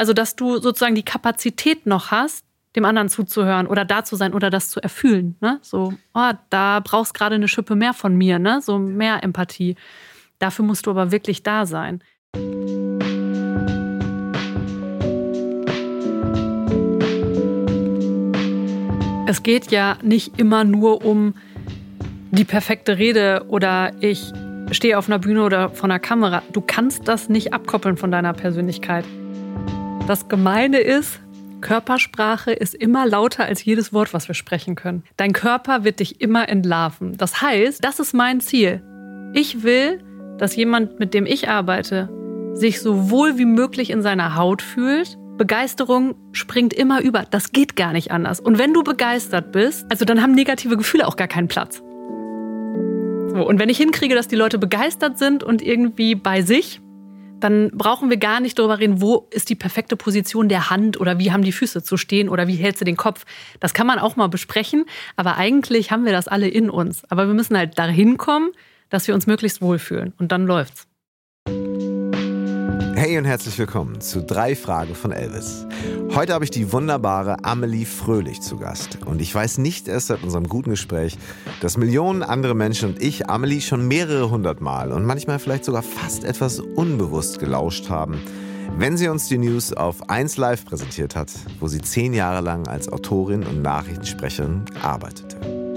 Also, dass du sozusagen die Kapazität noch hast, dem anderen zuzuhören oder da zu sein oder das zu erfühlen. Ne? So, oh, da brauchst gerade eine Schippe mehr von mir, ne? so mehr Empathie. Dafür musst du aber wirklich da sein. Es geht ja nicht immer nur um die perfekte Rede oder ich stehe auf einer Bühne oder vor einer Kamera. Du kannst das nicht abkoppeln von deiner Persönlichkeit. Das Gemeine ist, Körpersprache ist immer lauter als jedes Wort, was wir sprechen können. Dein Körper wird dich immer entlarven. Das heißt, das ist mein Ziel. Ich will, dass jemand, mit dem ich arbeite, sich so wohl wie möglich in seiner Haut fühlt. Begeisterung springt immer über. Das geht gar nicht anders. Und wenn du begeistert bist, also dann haben negative Gefühle auch gar keinen Platz. So, und wenn ich hinkriege, dass die Leute begeistert sind und irgendwie bei sich, dann brauchen wir gar nicht darüber reden, wo ist die perfekte Position der Hand oder wie haben die Füße zu stehen oder wie hält sie den Kopf. Das kann man auch mal besprechen, aber eigentlich haben wir das alle in uns. Aber wir müssen halt dahin kommen, dass wir uns möglichst wohlfühlen und dann läuft's. Hey und herzlich willkommen zu drei Fragen von Elvis. Heute habe ich die wunderbare Amelie Fröhlich zu Gast. Und ich weiß nicht erst seit unserem guten Gespräch, dass Millionen andere Menschen und ich Amelie schon mehrere hundert Mal und manchmal vielleicht sogar fast etwas unbewusst gelauscht haben, wenn sie uns die News auf 1 Live präsentiert hat, wo sie zehn Jahre lang als Autorin und Nachrichtensprecherin arbeitete.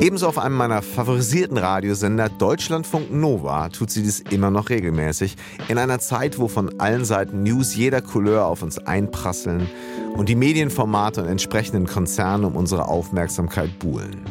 Ebenso auf einem meiner favorisierten Radiosender Deutschlandfunk Nova tut sie dies immer noch regelmäßig, in einer Zeit, wo von allen Seiten News jeder Couleur auf uns einprasseln und die Medienformate und entsprechenden Konzerne um unsere Aufmerksamkeit buhlen.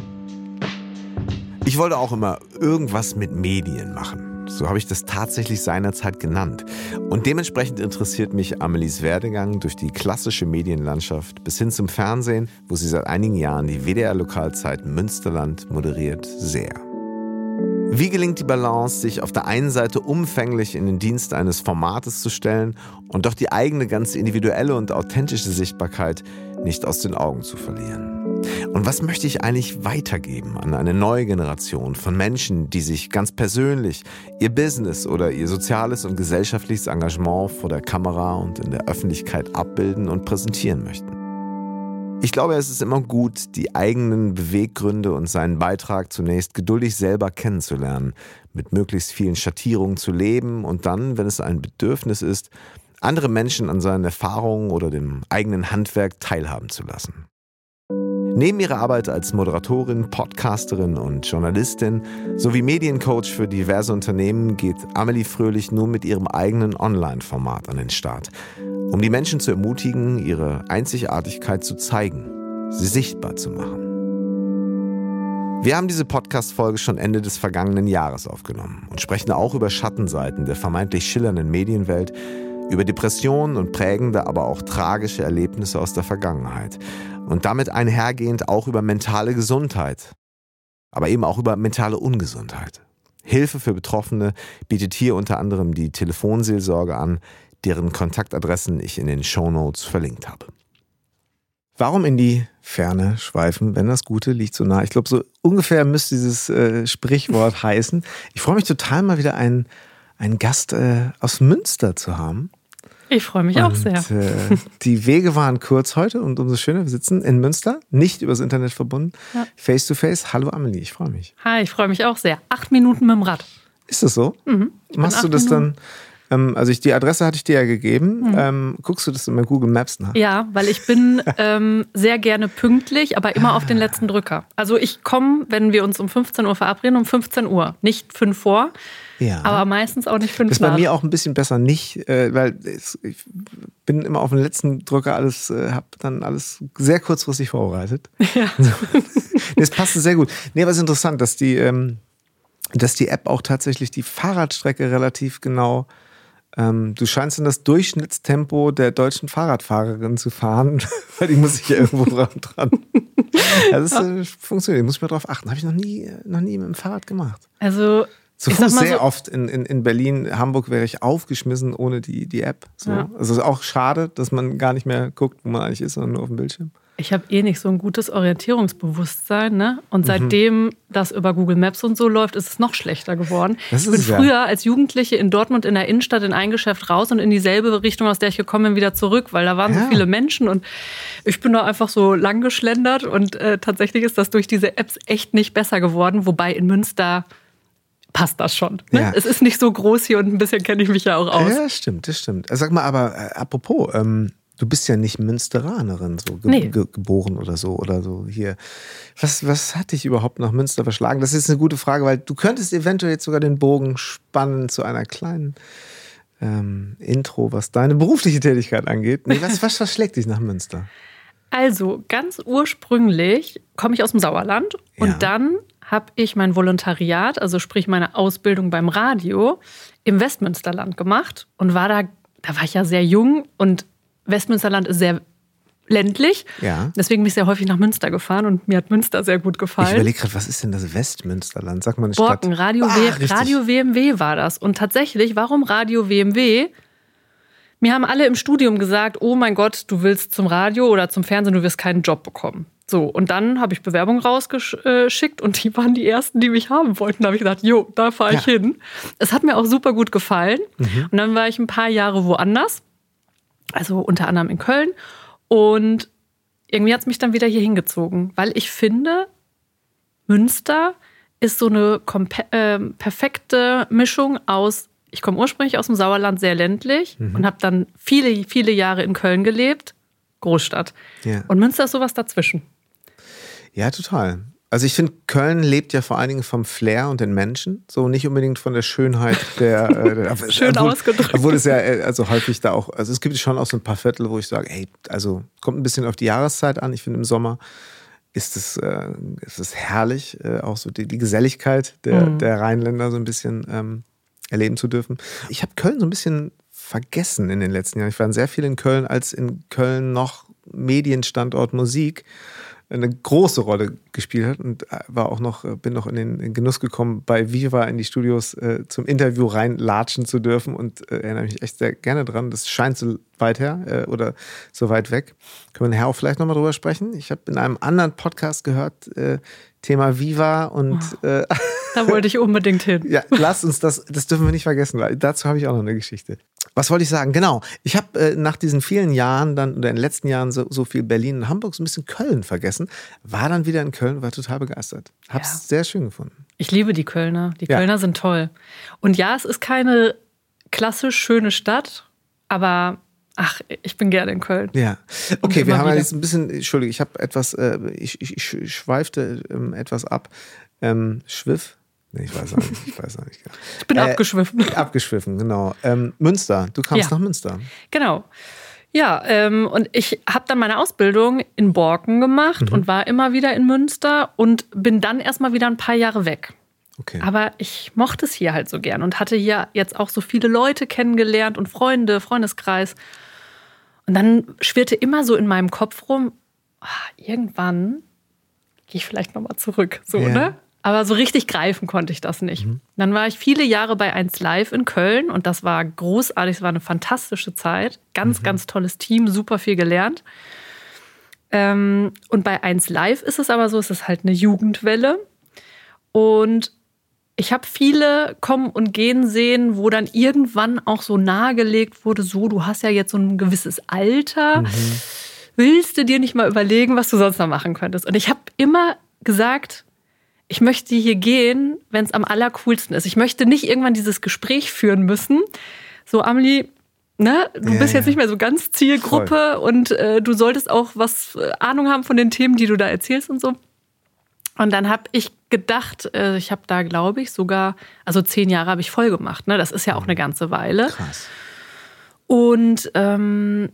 Ich wollte auch immer irgendwas mit Medien machen. So habe ich das tatsächlich seinerzeit genannt. Und dementsprechend interessiert mich Amelies Werdegang durch die klassische Medienlandschaft bis hin zum Fernsehen, wo sie seit einigen Jahren die WDR-Lokalzeit Münsterland moderiert, sehr. Wie gelingt die Balance, sich auf der einen Seite umfänglich in den Dienst eines Formates zu stellen und doch die eigene ganz individuelle und authentische Sichtbarkeit nicht aus den Augen zu verlieren? Und was möchte ich eigentlich weitergeben an eine neue Generation von Menschen, die sich ganz persönlich ihr Business oder ihr soziales und gesellschaftliches Engagement vor der Kamera und in der Öffentlichkeit abbilden und präsentieren möchten? Ich glaube, es ist immer gut, die eigenen Beweggründe und seinen Beitrag zunächst geduldig selber kennenzulernen, mit möglichst vielen Schattierungen zu leben und dann, wenn es ein Bedürfnis ist, andere Menschen an seinen Erfahrungen oder dem eigenen Handwerk teilhaben zu lassen. Neben ihrer Arbeit als Moderatorin, Podcasterin und Journalistin sowie Mediencoach für diverse Unternehmen geht Amelie Fröhlich nun mit ihrem eigenen Online-Format an den Start, um die Menschen zu ermutigen, ihre Einzigartigkeit zu zeigen, sie sichtbar zu machen. Wir haben diese Podcast-Folge schon Ende des vergangenen Jahres aufgenommen und sprechen auch über Schattenseiten der vermeintlich schillernden Medienwelt, über Depressionen und prägende, aber auch tragische Erlebnisse aus der Vergangenheit und damit einhergehend auch über mentale Gesundheit, aber eben auch über mentale Ungesundheit. Hilfe für Betroffene bietet hier unter anderem die Telefonseelsorge an, deren Kontaktadressen ich in den Shownotes verlinkt habe. Warum in die Ferne schweifen, wenn das Gute liegt so nah? Ich glaube, so ungefähr müsste dieses äh, Sprichwort heißen. Ich freue mich total, mal wieder einen, einen Gast äh, aus Münster zu haben. Ich freue mich und, auch sehr. Äh, die Wege waren kurz heute und umso schöner. Wir sitzen in Münster, nicht übers Internet verbunden, ja. face to face. Hallo Amelie, ich freue mich. Hi, ich freue mich auch sehr. Acht Minuten mit dem Rad. Ist das so? Mhm. Machst du das Minuten. dann? Ähm, also ich, die Adresse hatte ich dir ja gegeben. Mhm. Ähm, guckst du das in Google Maps nach? Ja, weil ich bin ähm, sehr gerne pünktlich, aber immer auf den letzten Drücker. Also ich komme, wenn wir uns um 15 Uhr verabreden, um 15 Uhr, nicht 5 vor. Ja. Aber meistens auch nicht fünf Das ist bei mir auch ein bisschen besser nicht, äh, weil ich bin immer auf den letzten Drücker alles, äh, habe dann alles sehr kurzfristig vorbereitet. Ja. das passte sehr gut. Nee, aber es ist interessant, dass die, ähm, dass die App auch tatsächlich die Fahrradstrecke relativ genau ähm, du scheinst in das Durchschnittstempo der deutschen Fahrradfahrerin zu fahren, weil die muss ich ja irgendwo dran. dran. Das äh, funktioniert, muss ich mal drauf achten. Habe ich noch nie, noch nie mit dem Fahrrad gemacht. Also zu Fuß sehr so oft in, in, in Berlin, Hamburg wäre ich aufgeschmissen ohne die, die App. So. Ja. Also es ist auch schade, dass man gar nicht mehr guckt, wo man eigentlich ist, sondern nur auf dem Bildschirm. Ich habe eh nicht so ein gutes Orientierungsbewusstsein, ne? Und mhm. seitdem das über Google Maps und so läuft, ist es noch schlechter geworden. Das ich bin früher ja. als Jugendliche in Dortmund in der Innenstadt in ein Geschäft raus und in dieselbe Richtung, aus der ich gekommen bin, wieder zurück, weil da waren ja. so viele Menschen und ich bin da einfach so lang geschlendert und äh, tatsächlich ist das durch diese Apps echt nicht besser geworden, wobei in Münster passt das schon. Ne? Ja. Es ist nicht so groß hier und ein bisschen kenne ich mich ja auch aus. Ja, stimmt, das stimmt. Sag mal, aber äh, apropos, ähm, du bist ja nicht Münsteranerin, so ge nee. ge geboren oder so oder so hier. Was, was hat dich überhaupt nach Münster verschlagen? Das ist eine gute Frage, weil du könntest eventuell jetzt sogar den Bogen spannen zu einer kleinen ähm, Intro, was deine berufliche Tätigkeit angeht. Nee, was, was verschlägt dich nach Münster? Also ganz ursprünglich komme ich aus dem Sauerland und ja. dann habe ich mein Volontariat, also sprich meine Ausbildung beim Radio, im Westmünsterland gemacht und war da, da war ich ja sehr jung und Westmünsterland ist sehr ländlich. Ja. Deswegen bin ich sehr häufig nach Münster gefahren und mir hat Münster sehr gut gefallen. Ich überlege gerade, was ist denn das Westmünsterland? Sag mal eine Borken, Stadt. Radio, ah, Radio WMW war das. Und tatsächlich, warum Radio WMW? Mir haben alle im Studium gesagt, oh mein Gott, du willst zum Radio oder zum Fernsehen, du wirst keinen Job bekommen. So, und dann habe ich Bewerbungen rausgeschickt und die waren die ersten, die mich haben wollten. Da habe ich gesagt, jo, da fahre ich ja. hin. Es hat mir auch super gut gefallen. Mhm. Und dann war ich ein paar Jahre woanders, also unter anderem in Köln. Und irgendwie hat es mich dann wieder hier hingezogen, weil ich finde, Münster ist so eine äh, perfekte Mischung aus, ich komme ursprünglich aus dem Sauerland, sehr ländlich mhm. und habe dann viele, viele Jahre in Köln gelebt, Großstadt. Ja. Und Münster ist sowas dazwischen. Ja, total. Also ich finde, Köln lebt ja vor allen Dingen vom Flair und den Menschen, so nicht unbedingt von der Schönheit der. Äh, Schön obwohl, ausgedrückt. Obwohl es ja äh, also häufig da auch, also es gibt schon auch so ein paar Viertel, wo ich sage, ey, also kommt ein bisschen auf die Jahreszeit an. Ich finde im Sommer ist es, äh, ist es herrlich, äh, auch so die, die Geselligkeit der, mhm. der Rheinländer so ein bisschen ähm, erleben zu dürfen. Ich habe Köln so ein bisschen vergessen in den letzten Jahren. Ich war sehr viel in Köln, als in Köln noch Medienstandort Musik eine große Rolle gespielt hat und äh, war auch noch, äh, bin noch in den Genuss gekommen, bei Viva in die Studios äh, zum Interview reinlatschen zu dürfen und äh, erinnere mich echt sehr gerne dran. Das scheint so weit her äh, oder so weit weg. Können wir nachher auch vielleicht nochmal drüber sprechen? Ich habe in einem anderen Podcast gehört, äh, Thema Viva und. Oh, da wollte ich unbedingt hin. ja, lass uns das, das dürfen wir nicht vergessen, weil dazu habe ich auch noch eine Geschichte. Was wollte ich sagen? Genau. Ich habe äh, nach diesen vielen Jahren dann oder in den letzten Jahren so, so, viel Berlin und Hamburg so ein bisschen Köln vergessen. War dann wieder in Köln, war total begeistert. Hab's ja. sehr schön gefunden. Ich liebe die Kölner. Die Kölner ja. sind toll. Und ja, es ist keine klassisch schöne Stadt, aber Ach, ich bin gerne in Köln. Ja. Okay, wir haben wieder. jetzt ein bisschen, Entschuldigung, ich habe etwas, äh, ich, ich, ich, schweifte ähm, etwas ab. Ähm, Schwiff, Nee, ich weiß auch nicht. Ich, weiß auch nicht. ich bin äh, abgeschwiffen. Abgeschwiffen, genau. Ähm, Münster, du kamst ja. nach Münster. Genau. Ja, ähm, und ich habe dann meine Ausbildung in Borken gemacht mhm. und war immer wieder in Münster und bin dann erstmal wieder ein paar Jahre weg. Okay. Aber ich mochte es hier halt so gern und hatte hier jetzt auch so viele Leute kennengelernt und Freunde, Freundeskreis. Und dann schwirrte immer so in meinem Kopf rum, ach, irgendwann gehe ich vielleicht nochmal zurück. So, ja. ne? Aber so richtig greifen konnte ich das nicht. Mhm. Dann war ich viele Jahre bei 1 Live in Köln und das war großartig, es war eine fantastische Zeit. Ganz, mhm. ganz tolles Team, super viel gelernt. Ähm, und bei 1 Live ist es aber so, es ist halt eine Jugendwelle. Und ich habe viele kommen und gehen sehen, wo dann irgendwann auch so nahegelegt wurde, so, du hast ja jetzt so ein gewisses Alter. Mhm. Willst du dir nicht mal überlegen, was du sonst noch machen könntest? Und ich habe immer gesagt, ich möchte hier gehen, wenn es am allercoolsten ist. Ich möchte nicht irgendwann dieses Gespräch führen müssen. So, Amelie, ne, du ja, bist jetzt nicht mehr so ganz Zielgruppe Voll. und äh, du solltest auch was äh, Ahnung haben von den Themen, die du da erzählst und so. Und dann habe ich gedacht, äh, ich habe da, glaube ich, sogar, also zehn Jahre habe ich voll gemacht. Ne? Das ist ja auch eine ganze Weile. Krass. Und ähm,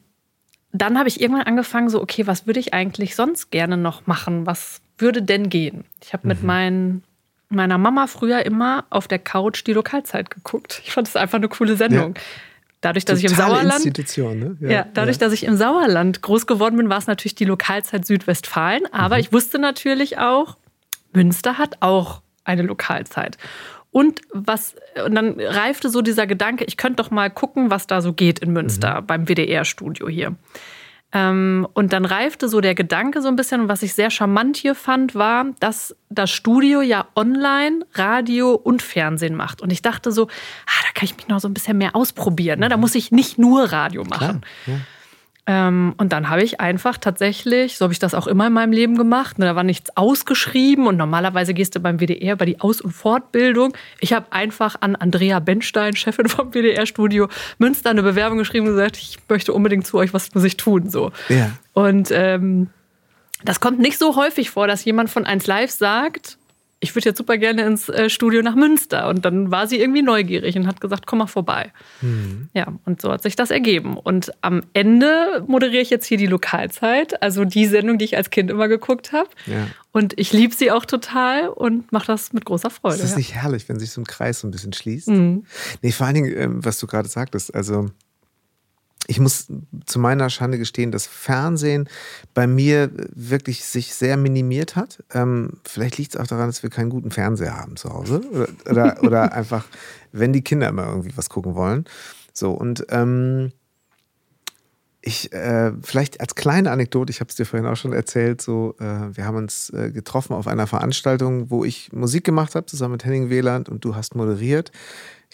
dann habe ich irgendwann angefangen, so, okay, was würde ich eigentlich sonst gerne noch machen? Was würde denn gehen? Ich habe mhm. mit meinen, meiner Mama früher immer auf der Couch die Lokalzeit geguckt. Ich fand es einfach eine coole Sendung. Ja. Dadurch, dass ich im Sauerland. Institution, ne? ja, ja, dadurch, ja. dass ich im Sauerland groß geworden bin, war es natürlich die Lokalzeit Südwestfalen. Aber mhm. ich wusste natürlich auch, Münster hat auch eine Lokalzeit. Und was, und dann reifte so dieser Gedanke, ich könnte doch mal gucken, was da so geht in Münster mhm. beim WDR-Studio hier. Ähm, und dann reifte so der Gedanke so ein bisschen. Und was ich sehr charmant hier fand, war, dass das Studio ja online, Radio und Fernsehen macht. Und ich dachte so, ah, da kann ich mich noch so ein bisschen mehr ausprobieren. Ne? Da muss ich nicht nur Radio machen. Klar, ja. Ähm, und dann habe ich einfach tatsächlich, so habe ich das auch immer in meinem Leben gemacht, ne, da war nichts ausgeschrieben und normalerweise gehst du beim WDR bei die Aus- und Fortbildung. Ich habe einfach an Andrea Benstein, Chefin vom WDR-Studio Münster, eine Bewerbung geschrieben und gesagt, ich möchte unbedingt zu euch, was muss ich tun? So. Ja. Und ähm, das kommt nicht so häufig vor, dass jemand von 1 Live sagt, ich würde jetzt super gerne ins äh, Studio nach Münster. Und dann war sie irgendwie neugierig und hat gesagt, komm mal vorbei. Mhm. Ja, und so hat sich das ergeben. Und am Ende moderiere ich jetzt hier die Lokalzeit, also die Sendung, die ich als Kind immer geguckt habe. Ja. Und ich liebe sie auch total und mache das mit großer Freude. Ist das ja. nicht herrlich, wenn sich so ein Kreis so ein bisschen schließt? Mhm. Nee, vor allen Dingen, ähm, was du gerade sagtest, also ich muss zu meiner Schande gestehen, dass Fernsehen bei mir wirklich sich sehr minimiert hat. Ähm, vielleicht liegt es auch daran, dass wir keinen guten Fernseher haben zu Hause. Oder, oder, oder einfach, wenn die Kinder immer irgendwie was gucken wollen. So, und ähm, ich, äh, vielleicht als kleine Anekdote, ich habe es dir vorhin auch schon erzählt, so, äh, wir haben uns äh, getroffen auf einer Veranstaltung, wo ich Musik gemacht habe, zusammen mit Henning Wieland und du hast moderiert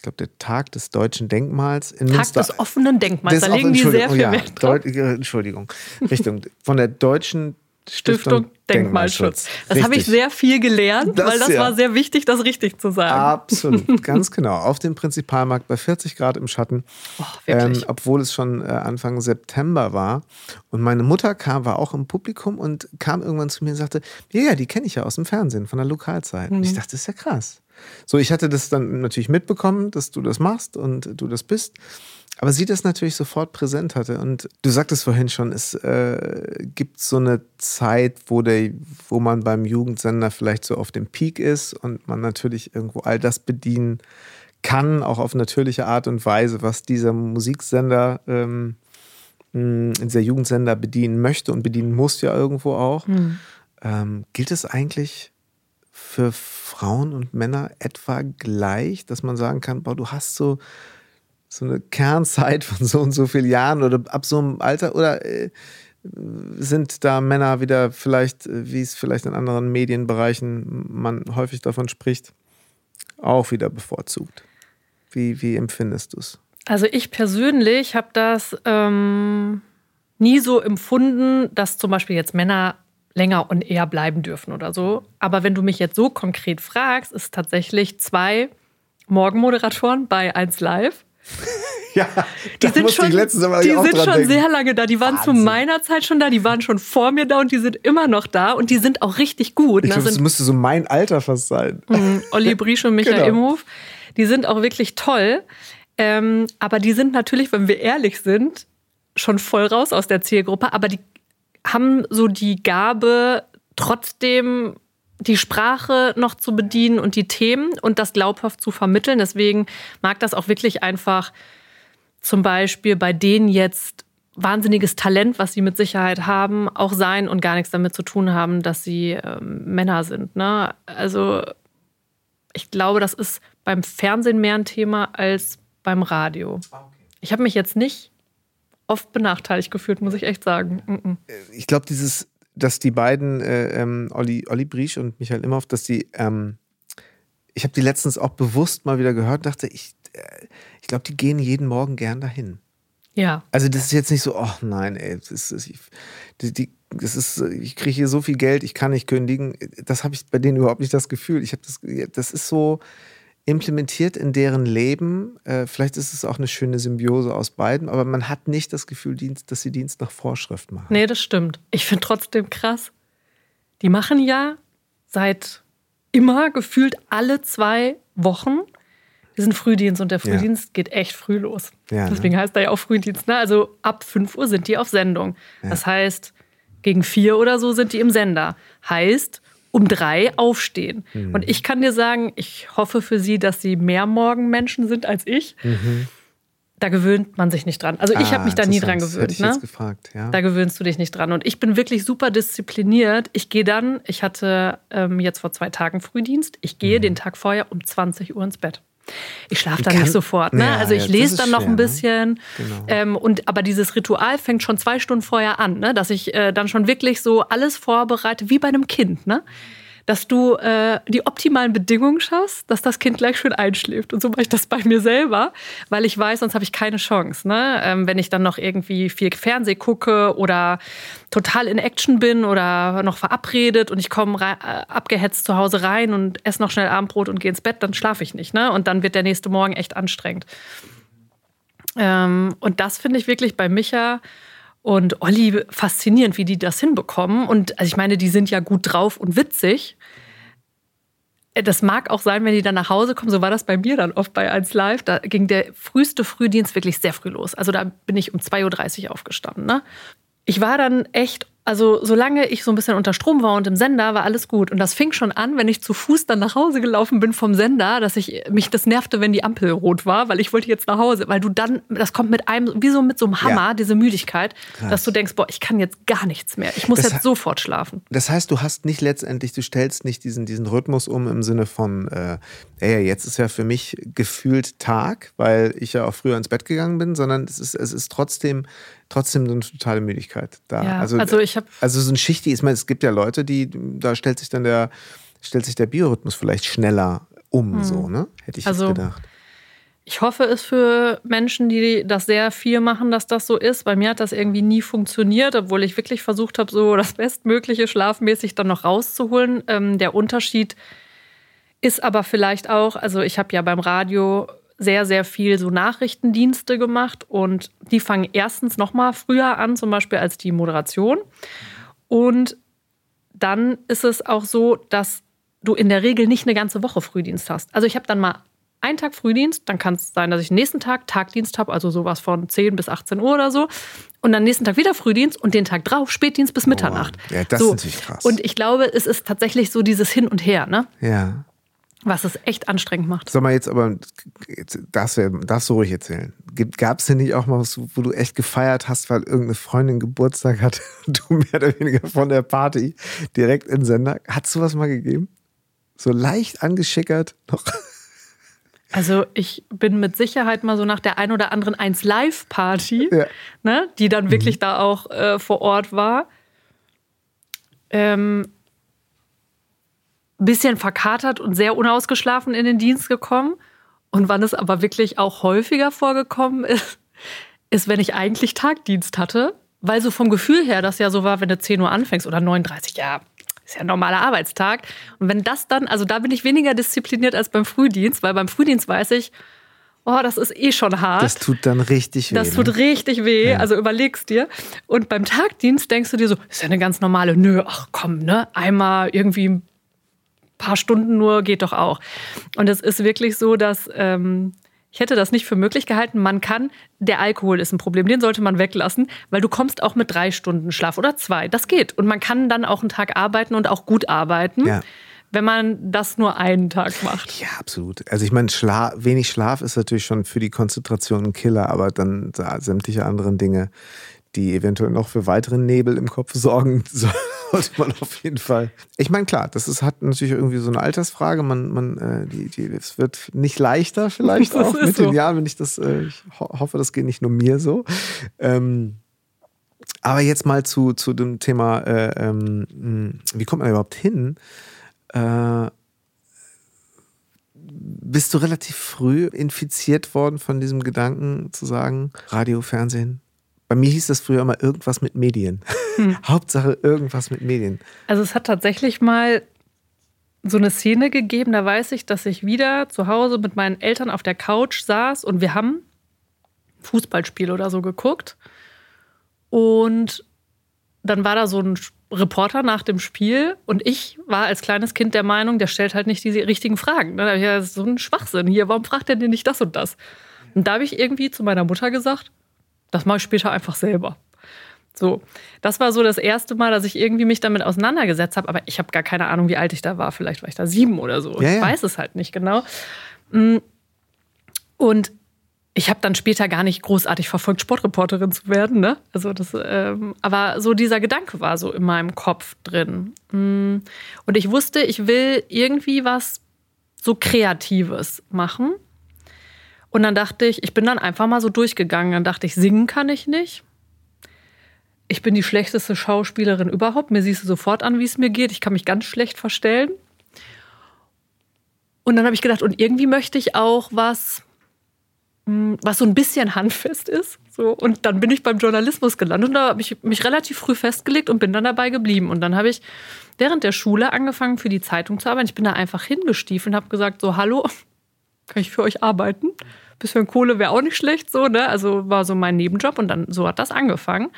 glaube, der Tag des deutschen Denkmals in Tag Münster. des offenen Denkmals, da legen die sehr viel ja, Wert drauf. Äh, Entschuldigung, Richtung von der deutschen Stiftung, Stiftung Denkmalschutz. Das habe ich sehr viel gelernt, das, weil das ja. war sehr wichtig, das richtig zu sagen. Absolut, ganz genau. Auf dem Prinzipalmarkt bei 40 Grad im Schatten, oh, ähm, obwohl es schon äh, Anfang September war. Und meine Mutter kam, war auch im Publikum und kam irgendwann zu mir und sagte, ja, ja, die kenne ich ja aus dem Fernsehen, von der Lokalzeit. Mhm. Und ich dachte, das ist ja krass. So, ich hatte das dann natürlich mitbekommen, dass du das machst und du das bist. Aber sie das natürlich sofort präsent hatte. Und du sagtest vorhin schon, es äh, gibt so eine Zeit, wo, der, wo man beim Jugendsender vielleicht so auf dem Peak ist und man natürlich irgendwo all das bedienen kann, auch auf natürliche Art und Weise, was dieser Musiksender, ähm, dieser Jugendsender bedienen möchte und bedienen muss ja irgendwo auch. Mhm. Ähm, gilt es eigentlich für Frauen und Männer etwa gleich, dass man sagen kann, boah, du hast so, so eine Kernzeit von so und so vielen Jahren oder ab so einem Alter oder äh, sind da Männer wieder vielleicht, äh, wie es vielleicht in anderen Medienbereichen man häufig davon spricht, auch wieder bevorzugt? Wie, wie empfindest du es? Also ich persönlich habe das ähm, nie so empfunden, dass zum Beispiel jetzt Männer länger und eher bleiben dürfen oder so. Aber wenn du mich jetzt so konkret fragst, ist tatsächlich zwei Morgenmoderatoren bei 1 Live. ja, die sind schon, die sind schon sehr lange da. Die waren Wahnsinn. zu meiner Zeit schon da, die waren schon vor mir da und die sind immer noch da und die sind auch richtig gut. Ich glaube, das müsste so mein Alter fast sein. Mhm, Olli Briesch und Michael genau. Imhof. Die sind auch wirklich toll. Ähm, aber die sind natürlich, wenn wir ehrlich sind, schon voll raus aus der Zielgruppe. Aber die haben so die Gabe, trotzdem die Sprache noch zu bedienen und die Themen und das glaubhaft zu vermitteln. Deswegen mag das auch wirklich einfach zum Beispiel bei denen jetzt wahnsinniges Talent, was sie mit Sicherheit haben, auch sein und gar nichts damit zu tun haben, dass sie ähm, Männer sind. Ne? Also ich glaube, das ist beim Fernsehen mehr ein Thema als beim Radio. Ah, ich habe mich jetzt nicht oft benachteiligt gefühlt, muss ich echt sagen. -mm. Ich glaube, dieses, dass die beiden, äh, ähm, Olli, Olli Briesch und Michael Imhoff, dass die, ähm, ich habe die letztens auch bewusst mal wieder gehört, dachte ich, äh, ich glaube, die gehen jeden Morgen gern dahin. Ja. Also das ist jetzt nicht so, oh nein, ey, das ist, ich, die, die, das ist, ich kriege hier so viel Geld, ich kann nicht kündigen. Das habe ich bei denen überhaupt nicht das Gefühl. Ich habe das, das ist so, implementiert in deren Leben. Äh, vielleicht ist es auch eine schöne Symbiose aus beiden, aber man hat nicht das Gefühl, dass sie Dienst nach Vorschrift machen. Nee, das stimmt. Ich finde trotzdem krass. Die machen ja seit immer gefühlt alle zwei Wochen diesen Frühdienst und der Frühdienst ja. geht echt früh los. Ja, ne? Deswegen ne? heißt er ja auch Frühdienst. Ne? Also ab 5 Uhr sind die auf Sendung. Ja. Das heißt, gegen vier oder so sind die im Sender. Heißt, um drei aufstehen. Mhm. Und ich kann dir sagen, ich hoffe für sie, dass sie mehr Morgenmenschen sind als ich. Mhm. Da gewöhnt man sich nicht dran. Also ich ah, habe mich da nie dran gewöhnt. Ich ne? jetzt gefragt, ja. Da gewöhnst du dich nicht dran. Und ich bin wirklich super diszipliniert. Ich gehe dann, ich hatte ähm, jetzt vor zwei Tagen Frühdienst, ich gehe mhm. den Tag vorher um 20 Uhr ins Bett. Ich schlafe dann nicht sofort. Ne? Ja, also ich ja, lese dann noch schwer, ein ne? bisschen. Ne? Genau. Ähm, und, aber dieses Ritual fängt schon zwei Stunden vorher an, ne? dass ich äh, dann schon wirklich so alles vorbereite, wie bei einem Kind. Ne? Dass du äh, die optimalen Bedingungen schaffst, dass das Kind gleich schön einschläft. Und so mache ich das bei mir selber, weil ich weiß, sonst habe ich keine Chance. Ne? Ähm, wenn ich dann noch irgendwie viel Fernseh gucke oder total in Action bin oder noch verabredet und ich komme äh, abgehetzt zu Hause rein und esse noch schnell Abendbrot und gehe ins Bett, dann schlafe ich nicht. Ne? Und dann wird der nächste Morgen echt anstrengend. Ähm, und das finde ich wirklich bei Micha und Olli faszinierend, wie die das hinbekommen. Und also ich meine, die sind ja gut drauf und witzig. Das mag auch sein, wenn die dann nach Hause kommen. So war das bei mir dann oft bei 1 Live. Da ging der früheste Frühdienst wirklich sehr früh los. Also da bin ich um 2.30 Uhr aufgestanden. Ne? Ich war dann echt also solange ich so ein bisschen unter Strom war und im Sender, war alles gut. Und das fing schon an, wenn ich zu Fuß dann nach Hause gelaufen bin vom Sender, dass ich mich das nervte, wenn die Ampel rot war, weil ich wollte jetzt nach Hause. Weil du dann, das kommt mit einem, wie so mit so einem Hammer, ja. diese Müdigkeit, Krass. dass du denkst, boah, ich kann jetzt gar nichts mehr. Ich muss das jetzt sofort schlafen. Das heißt, du hast nicht letztendlich, du stellst nicht diesen, diesen Rhythmus um im Sinne von, äh, ey, jetzt ist ja für mich gefühlt Tag, weil ich ja auch früher ins Bett gegangen bin, sondern es ist, es ist trotzdem trotzdem so eine totale Müdigkeit da. Ja, also, also ich habe also so ein Schichti, ich meine, es gibt ja Leute, die da stellt sich dann der stellt sich der Biorhythmus vielleicht schneller um, hm. so ne? Hätte ich also, gedacht. Ich hoffe es für Menschen, die das sehr viel machen, dass das so ist. Bei mir hat das irgendwie nie funktioniert, obwohl ich wirklich versucht habe, so das Bestmögliche schlafmäßig dann noch rauszuholen. Ähm, der Unterschied ist aber vielleicht auch, also ich habe ja beim Radio sehr, sehr viel so Nachrichtendienste gemacht und die fangen erstens noch mal früher an, zum Beispiel als die Moderation. Und dann ist es auch so, dass du in der Regel nicht eine ganze Woche Frühdienst hast. Also ich habe dann mal einen Tag Frühdienst, dann kann es sein, dass ich den nächsten Tag Tagdienst habe, also sowas von 10 bis 18 Uhr oder so. Und dann nächsten Tag wieder Frühdienst und den Tag drauf Spätdienst bis Mitternacht. Oh, ja, das so. ist natürlich krass. Und ich glaube, es ist tatsächlich so dieses Hin und Her, ne? Ja. Was es echt anstrengend macht. Sag mal jetzt aber, jetzt darfst du, darfst du ruhig erzählen. Gab es denn nicht auch mal was, wo du echt gefeiert hast, weil irgendeine Freundin Geburtstag hat und du mehr oder weniger von der Party direkt in Sender? Hat es sowas mal gegeben? So leicht angeschickert noch? Also ich bin mit Sicherheit mal so nach der ein oder anderen 1 Live Party, ja. ne, die dann wirklich mhm. da auch äh, vor Ort war. Ähm, bisschen verkatert und sehr unausgeschlafen in den Dienst gekommen. Und wann es aber wirklich auch häufiger vorgekommen ist, ist, wenn ich eigentlich Tagdienst hatte. Weil so vom Gefühl her das ja so war, wenn du 10 Uhr anfängst oder 39, ja, ist ja ein normaler Arbeitstag. Und wenn das dann, also da bin ich weniger diszipliniert als beim Frühdienst, weil beim Frühdienst weiß ich, oh, das ist eh schon hart. Das tut dann richtig weh. Das tut ne? richtig weh, ja. also überlegst dir. Und beim Tagdienst denkst du dir so, ist ja eine ganz normale, nö, ach komm, ne, einmal irgendwie paar Stunden nur geht doch auch. Und es ist wirklich so, dass ähm, ich hätte das nicht für möglich gehalten. Man kann, der Alkohol ist ein Problem, den sollte man weglassen, weil du kommst auch mit drei Stunden Schlaf oder zwei. Das geht. Und man kann dann auch einen Tag arbeiten und auch gut arbeiten. Ja wenn man das nur einen Tag macht. Ja, absolut. Also ich meine, Schla wenig Schlaf ist natürlich schon für die Konzentration ein Killer, aber dann sämtliche anderen Dinge, die eventuell noch für weiteren Nebel im Kopf sorgen, sollte man auf jeden Fall. Ich meine, klar, das ist, hat natürlich irgendwie so eine Altersfrage. Man, man, äh, die, die, es wird nicht leichter, vielleicht auch mit so. den Jahren, wenn ich das, äh, ich ho hoffe, das geht nicht nur mir so. Ähm, aber jetzt mal zu, zu dem Thema, äh, ähm, hm, wie kommt man überhaupt hin? Äh, bist du relativ früh infiziert worden von diesem Gedanken zu sagen, Radio, Fernsehen, bei mir hieß das früher immer irgendwas mit Medien. Hm. Hauptsache irgendwas mit Medien. Also es hat tatsächlich mal so eine Szene gegeben, da weiß ich, dass ich wieder zu Hause mit meinen Eltern auf der Couch saß und wir haben Fußballspiel oder so geguckt. Und dann war da so ein Reporter nach dem Spiel und ich war als kleines Kind der Meinung, der stellt halt nicht diese richtigen Fragen. Da habe ich ja so einen Schwachsinn hier, warum fragt er denn nicht das und das? Und da habe ich irgendwie zu meiner Mutter gesagt, das mache ich später einfach selber. So, das war so das erste Mal, dass ich irgendwie mich damit auseinandergesetzt habe. Aber ich habe gar keine Ahnung, wie alt ich da war. Vielleicht war ich da sieben oder so. Ja, ich ja. weiß es halt nicht genau. Mm. Und ich habe dann später gar nicht großartig verfolgt, Sportreporterin zu werden. Ne? Also das, ähm, aber so dieser Gedanke war so in meinem Kopf drin. Mm. Und ich wusste, ich will irgendwie was so Kreatives machen. Und dann dachte ich, ich bin dann einfach mal so durchgegangen. Dann dachte ich, singen kann ich nicht. Ich bin die schlechteste Schauspielerin überhaupt. Mir siehst du sofort an, wie es mir geht. Ich kann mich ganz schlecht verstellen. Und dann habe ich gedacht, und irgendwie möchte ich auch was, hm, was so ein bisschen handfest ist. So. Und dann bin ich beim Journalismus gelandet und da habe ich mich relativ früh festgelegt und bin dann dabei geblieben. Und dann habe ich während der Schule angefangen, für die Zeitung zu arbeiten. Ich bin da einfach hingestiefelt und habe gesagt: So, hallo, kann ich für euch arbeiten? Bisschen Kohle wäre auch nicht schlecht, so, ne? Also war so mein Nebenjob und dann so hat das angefangen.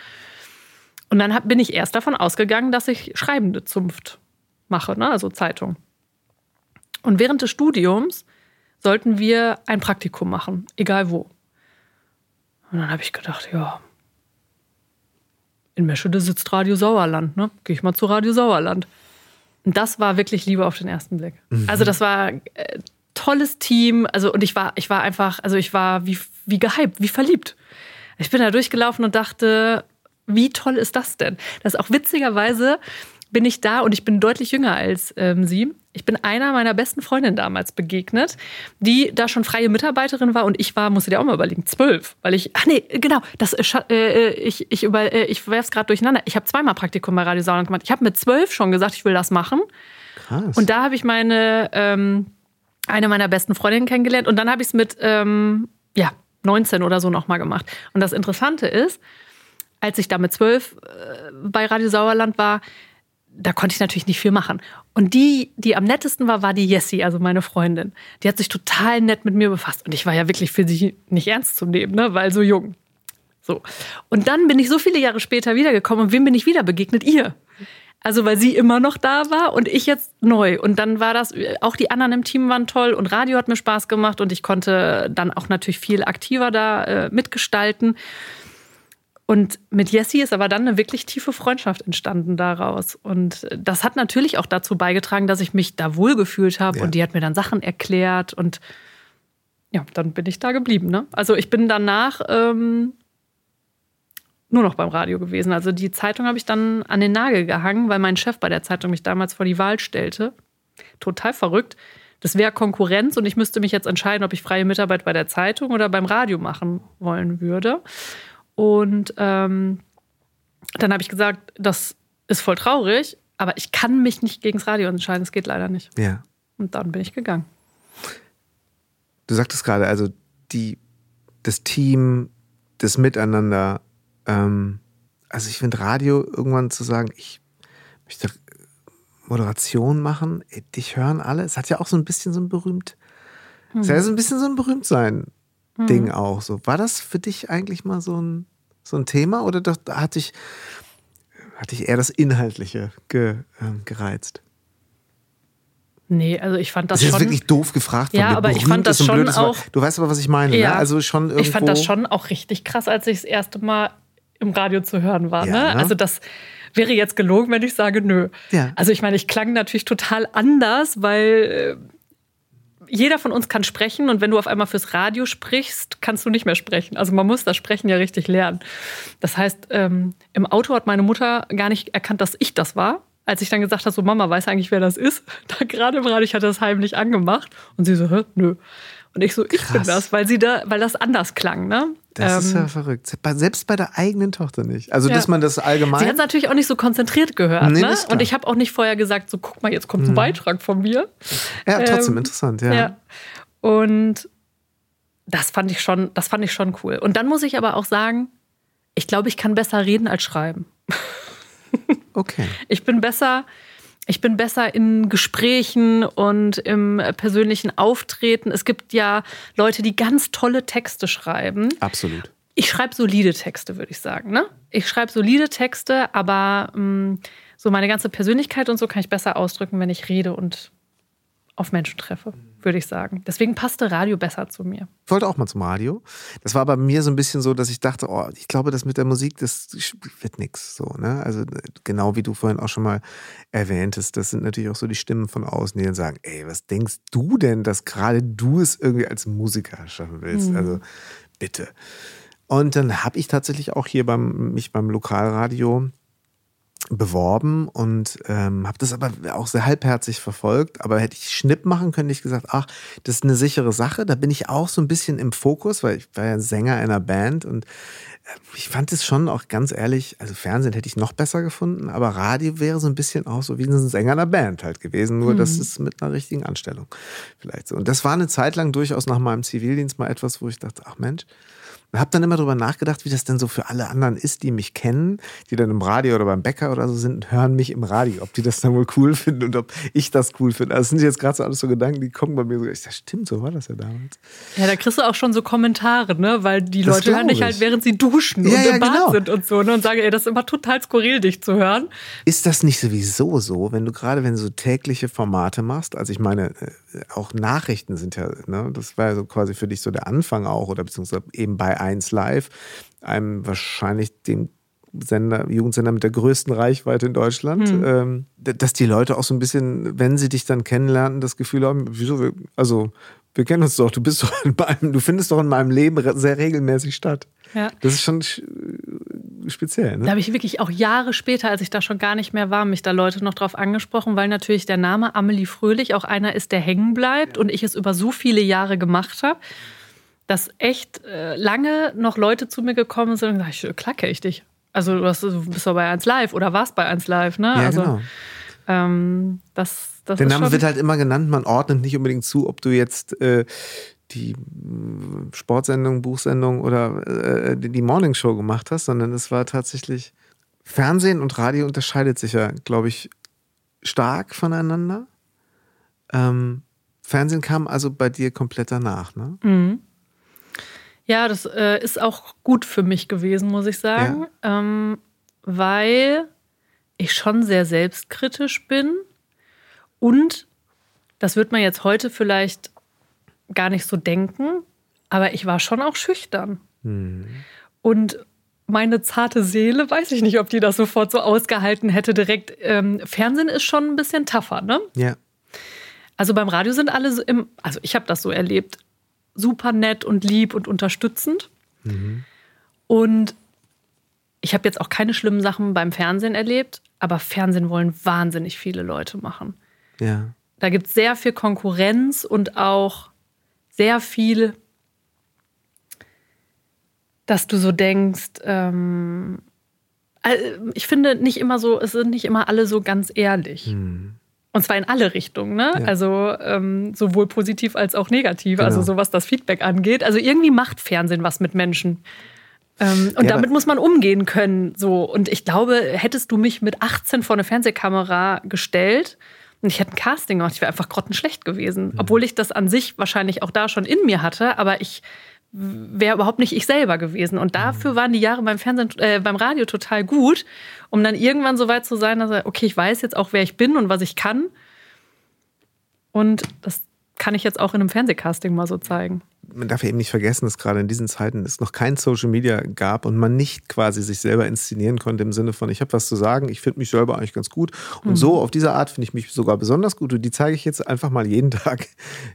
Und dann hab, bin ich erst davon ausgegangen, dass ich schreibende Zunft mache, ne? also Zeitung. Und während des Studiums sollten wir ein Praktikum machen, egal wo. Und dann habe ich gedacht, ja, in Meschede sitzt Radio Sauerland, ne? Gehe ich mal zu Radio Sauerland. Und das war wirklich Liebe auf den ersten Blick. Mhm. Also das war äh, tolles Team, also und ich war ich war einfach, also ich war wie wie gehypt, wie verliebt. Ich bin da durchgelaufen und dachte, wie toll ist das denn? Das ist auch witzigerweise bin ich da und ich bin deutlich jünger als ähm, sie. Ich bin einer meiner besten Freundinnen damals begegnet, die da schon freie Mitarbeiterin war und ich war, musst du dir auch mal überlegen, zwölf. Weil ich, ach nee, genau, das, äh, äh ich, ich, über, äh, ich werf's gerade durcheinander. Ich habe zweimal Praktikum bei Radio Sauerland gemacht. Ich habe mit zwölf schon gesagt, ich will das machen. Krass. Und da habe ich meine, ähm, eine meiner besten Freundinnen kennengelernt und dann habe ich es mit, ähm, ja, 19 oder so nochmal gemacht. Und das Interessante ist, als ich da mit zwölf äh, bei Radio Sauerland war, da konnte ich natürlich nicht viel machen. Und die, die am nettesten war, war die Jessie, also meine Freundin. Die hat sich total nett mit mir befasst. Und ich war ja wirklich für sie nicht ernst zu nehmen, ne? weil so jung. So. Und dann bin ich so viele Jahre später wiedergekommen und wem bin ich wieder begegnet? Ihr. Also weil sie immer noch da war und ich jetzt neu. Und dann war das, auch die anderen im Team waren toll und Radio hat mir Spaß gemacht und ich konnte dann auch natürlich viel aktiver da äh, mitgestalten. Und mit Jessie ist aber dann eine wirklich tiefe Freundschaft entstanden daraus. Und das hat natürlich auch dazu beigetragen, dass ich mich da wohlgefühlt habe. Ja. Und die hat mir dann Sachen erklärt. Und ja, dann bin ich da geblieben. Ne? Also ich bin danach ähm, nur noch beim Radio gewesen. Also die Zeitung habe ich dann an den Nagel gehangen, weil mein Chef bei der Zeitung mich damals vor die Wahl stellte. Total verrückt. Das wäre Konkurrenz und ich müsste mich jetzt entscheiden, ob ich freie Mitarbeit bei der Zeitung oder beim Radio machen wollen würde. Und ähm, dann habe ich gesagt, das ist voll traurig, aber ich kann mich nicht gegen das Radio entscheiden. Es geht leider nicht. Ja. Und dann bin ich gegangen. Du sagtest gerade, also die, das Team, das Miteinander. Ähm, also ich finde Radio irgendwann zu sagen, ich möchte Moderation machen, dich hören alle. Es hat ja auch so ein bisschen so ein berühmt, hm. es ist ja so ein bisschen so ein Berühmtsein mhm. Ding auch. So. War das für dich eigentlich mal so ein, so ein Thema oder doch, hat, dich, hat dich eher das Inhaltliche ge, äh, gereizt? Nee, also ich fand das, das ist schon. wirklich doof gefragt. Ja, aber ich fand das schon auch. Du weißt aber, was ich meine. Ne? Ja, ne? Also schon irgendwo, ich fand das schon auch richtig krass, als ich das erste Mal im Radio zu hören war. Ja, ne? ne? Also das wäre jetzt gelogen, wenn ich sage, nö. Ja. Also ich meine, ich klang natürlich total anders, weil äh, jeder von uns kann sprechen und wenn du auf einmal fürs Radio sprichst, kannst du nicht mehr sprechen. Also man muss das Sprechen ja richtig lernen. Das heißt, ähm, im Auto hat meine Mutter gar nicht erkannt, dass ich das war. Als ich dann gesagt habe, so Mama, weiß eigentlich, wer das ist? Da gerade im Radio, ich hatte das heimlich angemacht und sie so, Hä? nö. Und ich so, ich Krass. bin das, weil sie da, weil das anders klang, ne? Das ähm, ist ja ähm, verrückt. Selbst bei der eigenen Tochter nicht. Also, ja. dass man das allgemein. Sie hat natürlich auch nicht so konzentriert gehört, nee, ne? Und ich habe auch nicht vorher gesagt, so guck mal, jetzt kommt ein mhm. Beitrag von mir. Ja, trotzdem ähm, interessant, ja. ja. Und das fand ich schon, das fand ich schon cool. Und dann muss ich aber auch sagen, ich glaube, ich kann besser reden als schreiben. Okay. Ich bin besser, ich bin besser in Gesprächen und im persönlichen Auftreten. Es gibt ja Leute, die ganz tolle Texte schreiben. Absolut. Ich schreibe solide Texte, würde ich sagen. Ne? Ich schreibe solide Texte, aber mh, mm, so meine ganze Persönlichkeit und so kann ich besser ausdrücken, wenn ich rede und auf Menschen treffe, würde ich sagen. Deswegen passte Radio besser zu mir. Ich wollte auch mal zum Radio. Das war bei mir so ein bisschen so, dass ich dachte, oh, ich glaube, das mit der Musik, das wird nichts. So, ne? Also genau wie du vorhin auch schon mal erwähntest, das sind natürlich auch so die Stimmen von außen, die dann sagen, ey, was denkst du denn, dass gerade du es irgendwie als Musiker schaffen willst? Mhm. Also bitte. Und dann habe ich tatsächlich auch hier beim, mich beim Lokalradio beworben und ähm, habe das aber auch sehr halbherzig verfolgt. Aber hätte ich Schnipp machen können, hätte ich gesagt, ach, das ist eine sichere Sache. Da bin ich auch so ein bisschen im Fokus, weil ich war ja Sänger einer Band und äh, ich fand es schon auch ganz ehrlich, also Fernsehen hätte ich noch besser gefunden, aber Radio wäre so ein bisschen auch so wie ein Sänger einer Band halt gewesen, nur mhm. das ist mit einer richtigen Anstellung vielleicht so. Und das war eine Zeit lang durchaus nach meinem Zivildienst mal etwas, wo ich dachte, ach Mensch, und habe dann immer darüber nachgedacht, wie das denn so für alle anderen ist, die mich kennen, die dann im Radio oder beim Bäcker oder so sind und hören mich im Radio, ob die das dann wohl cool finden und ob ich das cool finde. Also das sind jetzt gerade so alles so Gedanken, die kommen bei mir so, ich sag, stimmt, so war das ja damals. Ja, da kriegst du auch schon so Kommentare, ne? Weil die das Leute hören dich halt, während sie duschen ja, und ja, im Bad genau. sind und so, ne? Und sagen, ey, das ist immer total skurril, dich zu hören. Ist das nicht sowieso so, wenn du gerade, wenn du so tägliche Formate machst, also ich meine, äh, auch Nachrichten sind ja, ne? Das war ja so quasi für dich so der Anfang auch oder beziehungsweise eben bei 1 Live, einem wahrscheinlich dem Sender, Jugendsender mit der größten Reichweite in Deutschland, mhm. ähm, dass die Leute auch so ein bisschen, wenn sie dich dann kennenlernen, das Gefühl haben, wieso, also wir kennen uns doch, du bist doch in meinem, du findest doch in meinem Leben sehr regelmäßig statt. Ja. Das ist schon speziell. Ne? Da habe ich wirklich auch Jahre später, als ich da schon gar nicht mehr war, mich da Leute noch drauf angesprochen, weil natürlich der Name Amelie Fröhlich auch einer ist, der hängen bleibt und ich es über so viele Jahre gemacht habe dass echt äh, lange noch Leute zu mir gekommen sind und gesagt, ich, klar kenne ich dich. Also du, hast, du bist doch bei 1 Live oder warst bei 1 Live, ne? Ja, also, genau. Ähm, das, das Der Name wird halt immer genannt, man ordnet nicht unbedingt zu, ob du jetzt äh, die äh, Sportsendung, Buchsendung oder äh, die Morningshow gemacht hast, sondern es war tatsächlich Fernsehen und Radio unterscheidet sich ja, glaube ich, stark voneinander. Ähm, Fernsehen kam also bei dir komplett danach, ne? Mhm. Ja, das äh, ist auch gut für mich gewesen, muss ich sagen, ja. ähm, weil ich schon sehr selbstkritisch bin und das wird man jetzt heute vielleicht gar nicht so denken, aber ich war schon auch schüchtern. Mhm. Und meine zarte Seele, weiß ich nicht, ob die das sofort so ausgehalten hätte direkt. Ähm, Fernsehen ist schon ein bisschen tougher, ne? Ja. Also beim Radio sind alle so im, also ich habe das so erlebt, super nett und lieb und unterstützend. Mhm. Und ich habe jetzt auch keine schlimmen Sachen beim Fernsehen erlebt, aber Fernsehen wollen wahnsinnig viele Leute machen. Ja. Da gibt es sehr viel Konkurrenz und auch sehr viel, dass du so denkst, ähm, äh, ich finde nicht immer so, es sind nicht immer alle so ganz ehrlich. Mhm. Und zwar in alle Richtungen, ne? Ja. Also ähm, sowohl positiv als auch negativ, also genau. also so was das Feedback angeht. Also irgendwie macht Fernsehen was mit Menschen. Ähm, und ja, damit muss man umgehen können. So. Und ich glaube, hättest du mich mit 18 vor eine Fernsehkamera gestellt und ich hätte ein Casting gemacht, ich wäre einfach grottenschlecht gewesen. Mhm. Obwohl ich das an sich wahrscheinlich auch da schon in mir hatte, aber ich wäre überhaupt nicht ich selber gewesen. Und dafür mhm. waren die Jahre beim Fernsehen, äh, beim Radio total gut, um dann irgendwann so weit zu sein, dass er, okay, ich weiß jetzt auch, wer ich bin und was ich kann. Und das kann ich jetzt auch in einem Fernsehcasting mal so zeigen. Man darf eben nicht vergessen, dass gerade in diesen Zeiten es noch kein Social Media gab und man nicht quasi sich selber inszenieren konnte im Sinne von, ich habe was zu sagen, ich finde mich selber eigentlich ganz gut. Und mhm. so auf diese Art finde ich mich sogar besonders gut. Und die zeige ich jetzt einfach mal jeden Tag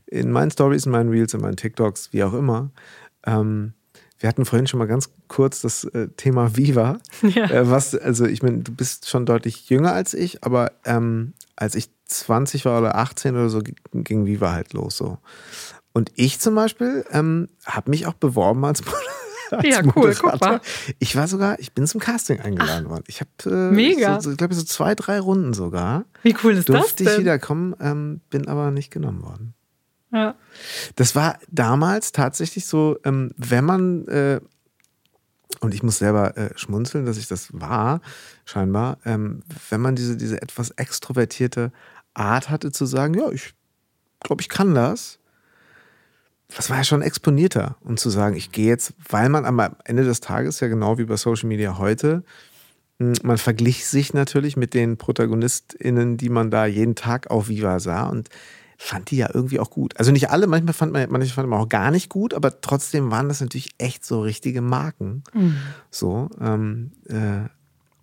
in meinen Stories, in meinen Reels, in meinen TikToks, wie auch immer. Ähm, wir hatten vorhin schon mal ganz kurz das äh, Thema Viva. Ja. Äh, was, also ich meine, du bist schon deutlich jünger als ich, aber ähm, als ich 20 war oder 18 oder so, ging Viva halt los so. Und ich zum Beispiel ähm, habe mich auch beworben als, als ja, cool, guck mal. Ich war sogar, ich bin zum Casting eingeladen Ach, worden. Ich habe, äh, mega. So, so, ich glaube, so zwei, drei Runden sogar. Wie cool ist durfte das? Durfte ich wiederkommen, ähm, bin aber nicht genommen worden. Ja. Das war damals tatsächlich so, ähm, wenn man, äh, und ich muss selber äh, schmunzeln, dass ich das war, scheinbar, ähm, wenn man diese, diese etwas extrovertierte Art hatte zu sagen, ja, ich glaube, ich kann das. Das war ja schon exponierter, um zu sagen, ich gehe jetzt, weil man am Ende des Tages ja genau wie bei Social Media heute, hm, man verglich sich natürlich mit den ProtagonistInnen, die man da jeden Tag auf Viva sah. Und fand die ja irgendwie auch gut. Also nicht alle, manchmal fand man, manche fand man auch gar nicht gut, aber trotzdem waren das natürlich echt so richtige Marken. Mhm. So. Ähm, äh,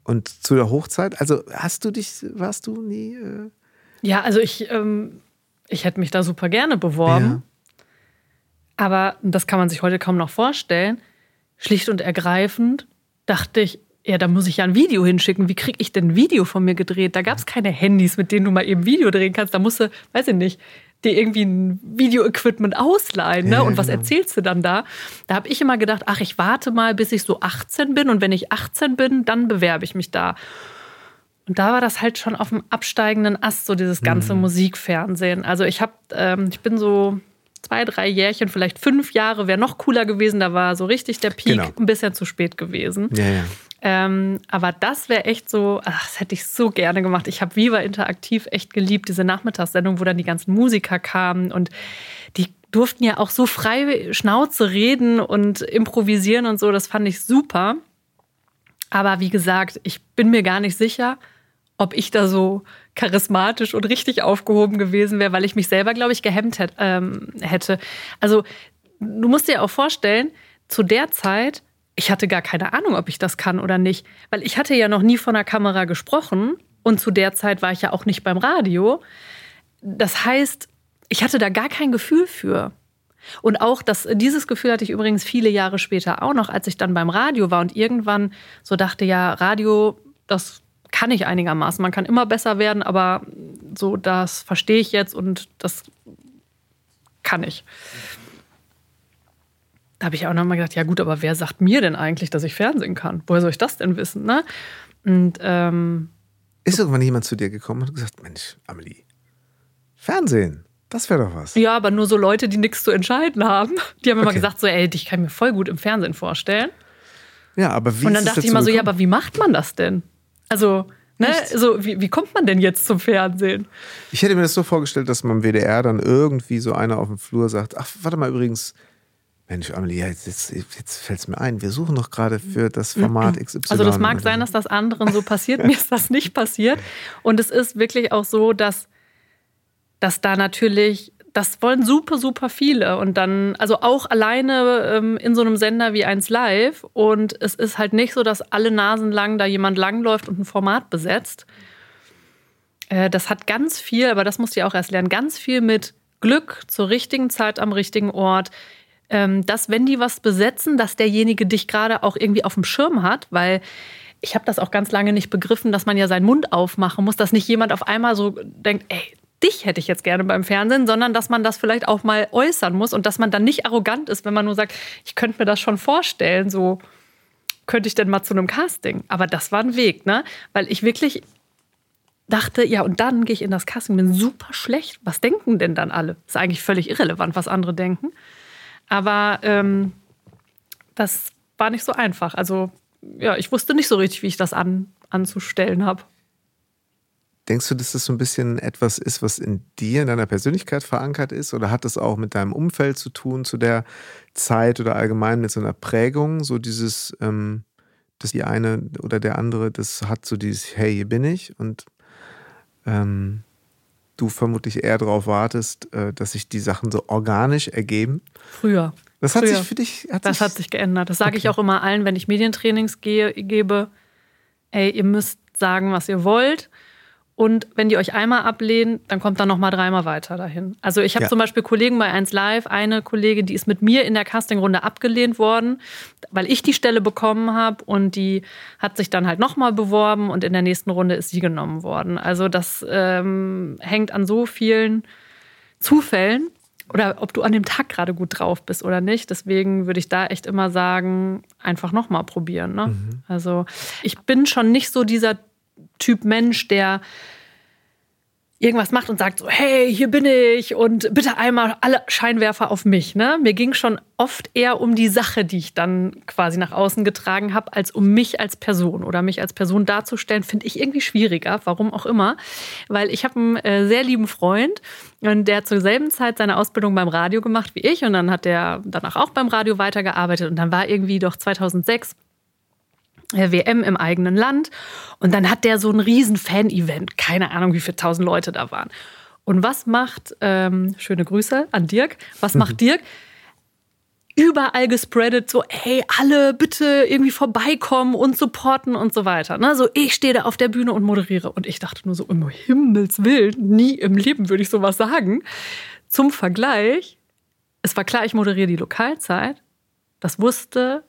und zu der Hochzeit, also hast du dich, warst du nie? Äh ja, also ich, ähm, ich hätte mich da super gerne beworben. Ja. Aber das kann man sich heute kaum noch vorstellen. Schlicht und ergreifend dachte ich, ja, da muss ich ja ein Video hinschicken. Wie kriege ich denn ein Video von mir gedreht? Da gab es keine Handys, mit denen du mal eben Video drehen kannst. Da musst du, weiß ich nicht, dir irgendwie ein Video-Equipment ausleihen. Ne? Ja, und was genau. erzählst du dann da? Da habe ich immer gedacht, ach, ich warte mal, bis ich so 18 bin. Und wenn ich 18 bin, dann bewerbe ich mich da. Und da war das halt schon auf dem absteigenden Ast, so dieses ganze mhm. Musikfernsehen. Also ich habe, ähm, ich bin so zwei, drei Jährchen, vielleicht fünf Jahre, wäre noch cooler gewesen. Da war so richtig der Peak genau. ein bisschen zu spät gewesen. Ja, ja. Ähm, aber das wäre echt so, ach, das hätte ich so gerne gemacht. Ich habe Viva Interaktiv echt geliebt, diese Nachmittagssendung, wo dann die ganzen Musiker kamen und die durften ja auch so frei Schnauze reden und improvisieren und so. Das fand ich super. Aber wie gesagt, ich bin mir gar nicht sicher, ob ich da so charismatisch und richtig aufgehoben gewesen wäre, weil ich mich selber, glaube ich, gehemmt hätte, ähm, hätte. Also du musst dir auch vorstellen, zu der Zeit ich hatte gar keine Ahnung, ob ich das kann oder nicht, weil ich hatte ja noch nie von der Kamera gesprochen und zu der Zeit war ich ja auch nicht beim Radio. Das heißt, ich hatte da gar kein Gefühl für. Und auch das, dieses Gefühl hatte ich übrigens viele Jahre später auch noch, als ich dann beim Radio war und irgendwann so dachte, ja, Radio, das kann ich einigermaßen. Man kann immer besser werden, aber so, das verstehe ich jetzt und das kann ich. Da habe ich auch nochmal gedacht, ja gut, aber wer sagt mir denn eigentlich, dass ich Fernsehen kann? Woher soll ich das denn wissen? Ne? Und ähm, ist irgendwann jemand zu dir gekommen und gesagt, Mensch, Amelie, Fernsehen, das wäre doch was. Ja, aber nur so Leute, die nichts zu entscheiden haben. Die haben okay. immer gesagt, so, ey, dich kann ich mir voll gut im Fernsehen vorstellen. Ja, aber wie Und dann dachte ich immer so, ja, aber wie macht man das denn? Also, ne, so, wie, wie kommt man denn jetzt zum Fernsehen? Ich hätte mir das so vorgestellt, dass man im WDR dann irgendwie so einer auf dem Flur sagt, ach, warte mal übrigens, Mensch, Amelie, jetzt, jetzt, jetzt fällt es mir ein, wir suchen doch gerade für das Format XY. Also das mag sein, dass das anderen so passiert, mir ist das nicht passiert. Und es ist wirklich auch so, dass, dass da natürlich, das wollen super, super viele. Und dann, also auch alleine ähm, in so einem Sender wie 1 Live. Und es ist halt nicht so, dass alle Nasen lang da jemand langläuft und ein Format besetzt. Äh, das hat ganz viel, aber das musst du ja auch erst lernen, ganz viel mit Glück zur richtigen Zeit am richtigen Ort ähm, dass wenn die was besetzen, dass derjenige dich gerade auch irgendwie auf dem Schirm hat, weil ich habe das auch ganz lange nicht begriffen, dass man ja seinen Mund aufmachen muss, dass nicht jemand auf einmal so denkt, ey, dich hätte ich jetzt gerne beim Fernsehen, sondern dass man das vielleicht auch mal äußern muss und dass man dann nicht arrogant ist, wenn man nur sagt, ich könnte mir das schon vorstellen, so könnte ich denn mal zu einem Casting. Aber das war ein Weg, ne? Weil ich wirklich dachte, ja, und dann gehe ich in das Casting, bin super schlecht. Was denken denn dann alle? Ist eigentlich völlig irrelevant, was andere denken. Aber ähm, das war nicht so einfach. Also ja, ich wusste nicht so richtig, wie ich das an, anzustellen habe. Denkst du, dass das so ein bisschen etwas ist, was in dir, in deiner Persönlichkeit verankert ist? Oder hat das auch mit deinem Umfeld zu tun, zu der Zeit oder allgemein mit so einer Prägung? So dieses, ähm, dass die eine oder der andere, das hat so dieses, hey, hier bin ich und ähm, du vermutlich eher darauf wartest, äh, dass sich die Sachen so organisch ergeben. Früher. Das hat Früher. sich für dich. Hat das sich hat sich geändert. Das sage okay. ich auch immer allen, wenn ich Medientrainings gehe, gebe. Ey, ihr müsst sagen, was ihr wollt. Und wenn die euch einmal ablehnen, dann kommt dann noch mal dreimal weiter dahin. Also ich habe ja. zum Beispiel Kollegen bei 1 Live, eine Kollegin, die ist mit mir in der Castingrunde abgelehnt worden, weil ich die Stelle bekommen habe und die hat sich dann halt noch mal beworben und in der nächsten Runde ist sie genommen worden. Also das ähm, hängt an so vielen Zufällen oder ob du an dem Tag gerade gut drauf bist oder nicht. Deswegen würde ich da echt immer sagen, einfach noch mal probieren. Ne? Mhm. Also ich bin schon nicht so dieser Typ Mensch, der irgendwas macht und sagt so, hey, hier bin ich und bitte einmal alle Scheinwerfer auf mich. Ne? Mir ging schon oft eher um die Sache, die ich dann quasi nach außen getragen habe, als um mich als Person oder mich als Person darzustellen, finde ich irgendwie schwieriger, warum auch immer. Weil ich habe einen äh, sehr lieben Freund und der hat zur selben Zeit seine Ausbildung beim Radio gemacht wie ich und dann hat der danach auch beim Radio weitergearbeitet und dann war irgendwie doch 2006 äh, WM im eigenen Land. Und dann hat der so ein riesen Fan-Event. Keine Ahnung, wie viele tausend Leute da waren. Und was macht, ähm, schöne Grüße an Dirk, was macht mhm. Dirk? Überall gespreadet, so, hey, alle bitte irgendwie vorbeikommen und supporten und so weiter. Ne? So, ich stehe da auf der Bühne und moderiere. Und ich dachte nur so, um Himmels Willen, nie im Leben würde ich sowas sagen. Zum Vergleich, es war klar, ich moderiere die Lokalzeit. Das wusste,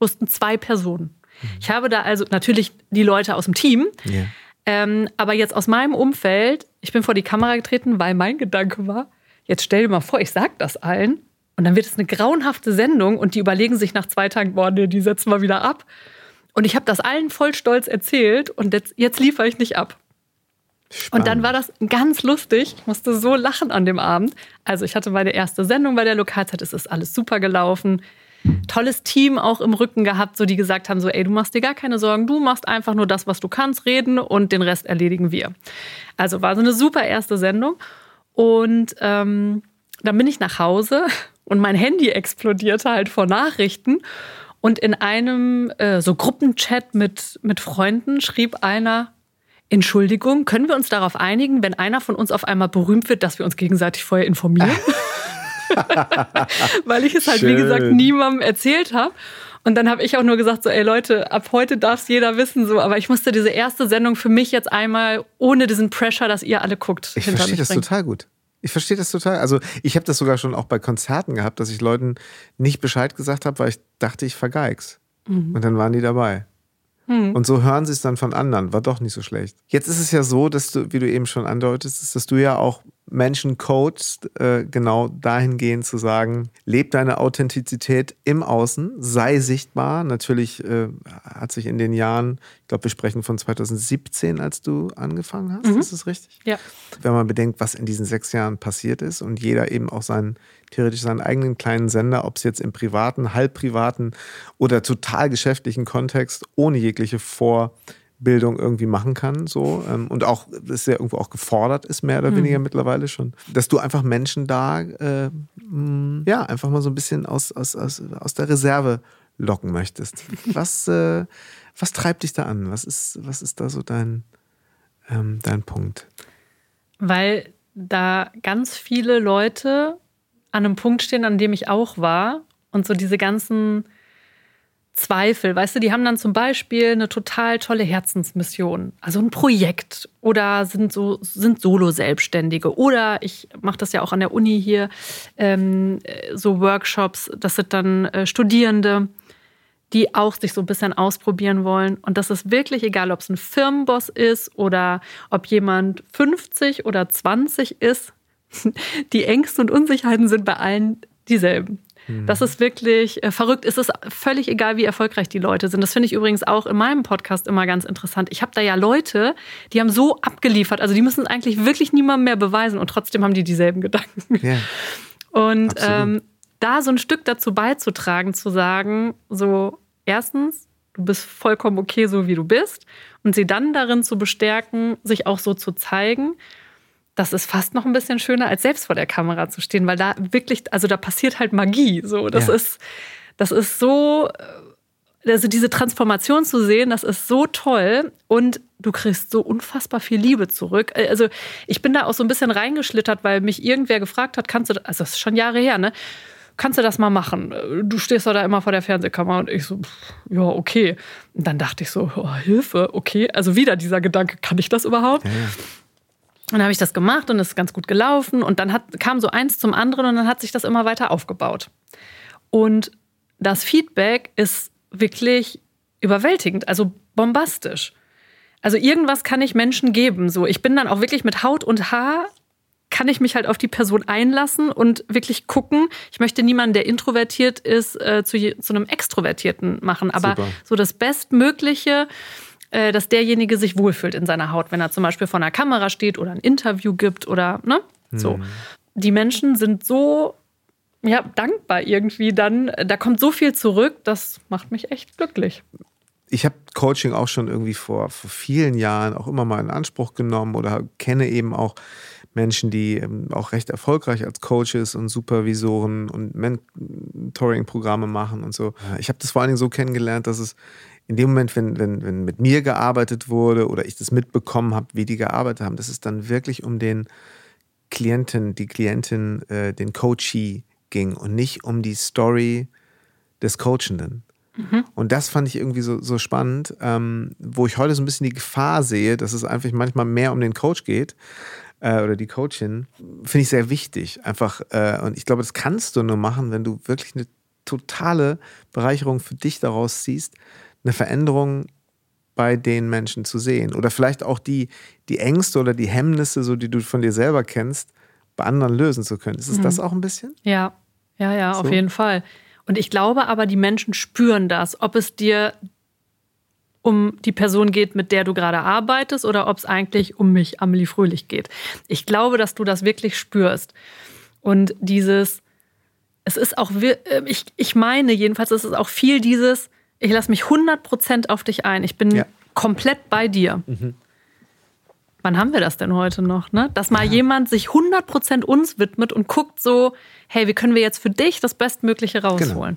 wussten zwei Personen. Mhm. Ich habe da also natürlich die Leute aus dem Team, Ja. ähm, aber jetzt aus meinem Umfeld, ich bin vor die Kamera getreten, weil mein Gedanke war, jetzt stell dir mal vor, ich sag das allen und dann wird es eine grauenhafte Sendung und die überlegen sich nach zwei Tagen, boah, nee, die setzen wir wieder ab. Und ich habe das allen voll stolz erzählt und jetzt, jetzt liefere ich nicht ab. Und dann war das ganz lustig. Ich musste so lachen an dem Abend. Also ich hatte meine erste Sendung bei der Lokalzeit. Es ist alles super gelaufen. Tolles Team auch im Rücken gehabt, so die gesagt haben, so ey, du machst dir gar keine Sorgen, du machst einfach nur das, was du kannst, reden und den Rest erledigen wir. Also war so eine super erste Sendung. Und ähm, dann bin ich nach Hause und mein Handy explodierte halt vor Nachrichten. Und in einem äh, so Gruppenchat mit, mit Freunden schrieb einer, Entschuldigung, können wir uns darauf einigen, wenn einer von uns auf einmal berühmt wird, dass wir uns gegenseitig vorher informieren? Weil ich es halt, wie Schön. gesagt, niemandem erzählt habe. Und dann habe ich auch nur gesagt, so, ey Leute, ab heute darf es jeder wissen, so. Aber ich musste diese erste Sendung für mich jetzt einmal ohne diesen Pressure, dass ihr alle guckt. Ich verstehe das total gut. Ich verstehe das total. Also ich habe das sogar schon auch bei Konzerten gehabt, dass ich Leuten nicht Bescheid gesagt habe, weil ich dachte, ich vergeig's. Mhm. Und dann waren die dabei. Und so hören sie es dann von anderen. War doch nicht so schlecht. Jetzt ist es ja so, dass du, wie du eben schon andeutest, dass du ja auch Menschen coachst, äh, genau dahingehend zu sagen, leb deine Authentizität im Außen, sei sichtbar. Natürlich äh, hat sich in den Jahren, ich glaube, wir sprechen von 2017, als du angefangen hast, ist das richtig? Ja. wenn man bedenkt, was in diesen sechs Jahren passiert ist und jeder eben auch seinen, theoretisch seinen eigenen kleinen Sender, ob es jetzt im privaten, halbprivaten oder total geschäftlichen Kontext ohne jegliche Vorbildung irgendwie machen kann, so ähm, und auch das ja irgendwo auch gefordert ist, mehr oder weniger mittlerweile schon, dass du einfach Menschen da äh, mh, ja einfach mal so ein bisschen aus, aus, aus, aus der Reserve locken möchtest. Was, äh, was treibt dich da an? Was ist, was ist da so dein, ähm, dein Punkt? Weil da ganz viele Leute an einem Punkt stehen, an dem ich auch war. Und so diese ganzen Zweifel, weißt du, die haben dann zum Beispiel eine total tolle Herzensmission, also ein Projekt oder sind so sind Solo-Selbstständige oder ich mache das ja auch an der Uni hier, ähm, so Workshops, das sind dann äh, Studierende, die auch sich so ein bisschen ausprobieren wollen. Und das ist wirklich egal, ob es ein Firmenboss ist oder ob jemand 50 oder 20 ist. Die Ängste und Unsicherheiten sind bei allen dieselben. Das ist wirklich äh, verrückt. Es ist völlig egal, wie erfolgreich die Leute sind. Das finde ich übrigens auch in meinem Podcast immer ganz interessant. Ich habe da ja Leute, die haben so abgeliefert. Also die müssen es eigentlich wirklich niemandem mehr beweisen und trotzdem haben die dieselben Gedanken. Ja. Und ähm, da so ein Stück dazu beizutragen, zu sagen, so erstens, du bist vollkommen okay, so wie du bist, und sie dann darin zu bestärken, sich auch so zu zeigen, das ist fast noch ein bisschen schöner, als selbst vor der Kamera zu stehen, weil da wirklich, also da passiert halt Magie. So, das Ja. ist, das ist so, äh, also diese Transformation zu sehen, das ist so toll und du kriegst so unfassbar viel Liebe zurück. Äh, Also ich bin da auch so ein bisschen reingeschlittert, weil mich irgendwer gefragt hat, kannst du, das- also das ist schon Jahre her, ne? Kannst du das mal machen? Du stehst doch da immer vor der Fernsehkamera und ich so, pff, ja, okay. Und dann dachte ich so, oh, Hilfe, okay. Also wieder dieser Gedanke, kann ich das überhaupt? Ja, ja. Und dann habe ich das gemacht und es ist ganz gut gelaufen. Und dann hat, kam so eins zum anderen und dann hat sich das immer weiter aufgebaut. Und das Feedback ist wirklich überwältigend, also bombastisch. Also irgendwas kann ich Menschen geben. So, ich bin dann auch wirklich mit Haut und Haar kann ich mich halt auf die Person einlassen und wirklich gucken. Ich möchte niemanden, der introvertiert ist, äh, zu, je- zu einem Extrovertierten machen. Aber Super. so das Bestmögliche, dass derjenige sich wohlfühlt in seiner Haut, wenn er zum Beispiel vor einer Kamera steht oder ein Interview gibt oder ne? So. Die Menschen sind so ja, dankbar irgendwie dann. Da kommt so viel zurück, das macht mich echt glücklich. ich habe Coaching auch schon irgendwie vor, vor vielen Jahren auch immer mal in Anspruch genommen oder kenne eben auch Menschen, die ähm, auch recht erfolgreich als Coaches und Supervisoren und Mentoring-Programme machen und so. Ich habe das vor allen Dingen so kennengelernt, dass es in dem Moment, wenn, wenn, wenn mit mir gearbeitet wurde oder ich das mitbekommen habe, wie die gearbeitet haben, dass es dann wirklich um den Klienten, die Klientin, äh, den Coachee ging und nicht um die Story des Coachenden. Und das fand ich irgendwie so, so spannend, ähm, wo ich heute so ein bisschen die Gefahr sehe, dass es einfach manchmal mehr um den Coach geht äh, oder die Coachin, finde ich sehr wichtig. Einfach, äh, und ich glaube, das kannst du nur machen, wenn du wirklich eine totale Bereicherung für dich daraus ziehst, eine Veränderung bei den Menschen zu sehen. Oder vielleicht auch die, die Ängste oder die Hemmnisse, so die du von dir selber kennst, bei anderen lösen zu können. Ist es mhm. das auch ein bisschen? Ja, ja, ja, so. auf jeden Fall. Und ich glaube aber, die Menschen spüren das, ob es dir um die Person geht, mit der du gerade arbeitest, oder ob es eigentlich um mich, Amelie Fröhlich, geht. Ich glaube, dass du das wirklich spürst. Und dieses, es ist auch, äh, ich, ich meine jedenfalls, es ist auch viel dieses, ich lasse mich 100% auf dich ein. Ich bin ja. komplett bei dir. Mhm. Wann haben wir das denn heute noch? Ne? Dass mal ja. jemand sich 100% uns widmet und guckt so, hey, wie können wir jetzt für dich das Bestmögliche rausholen?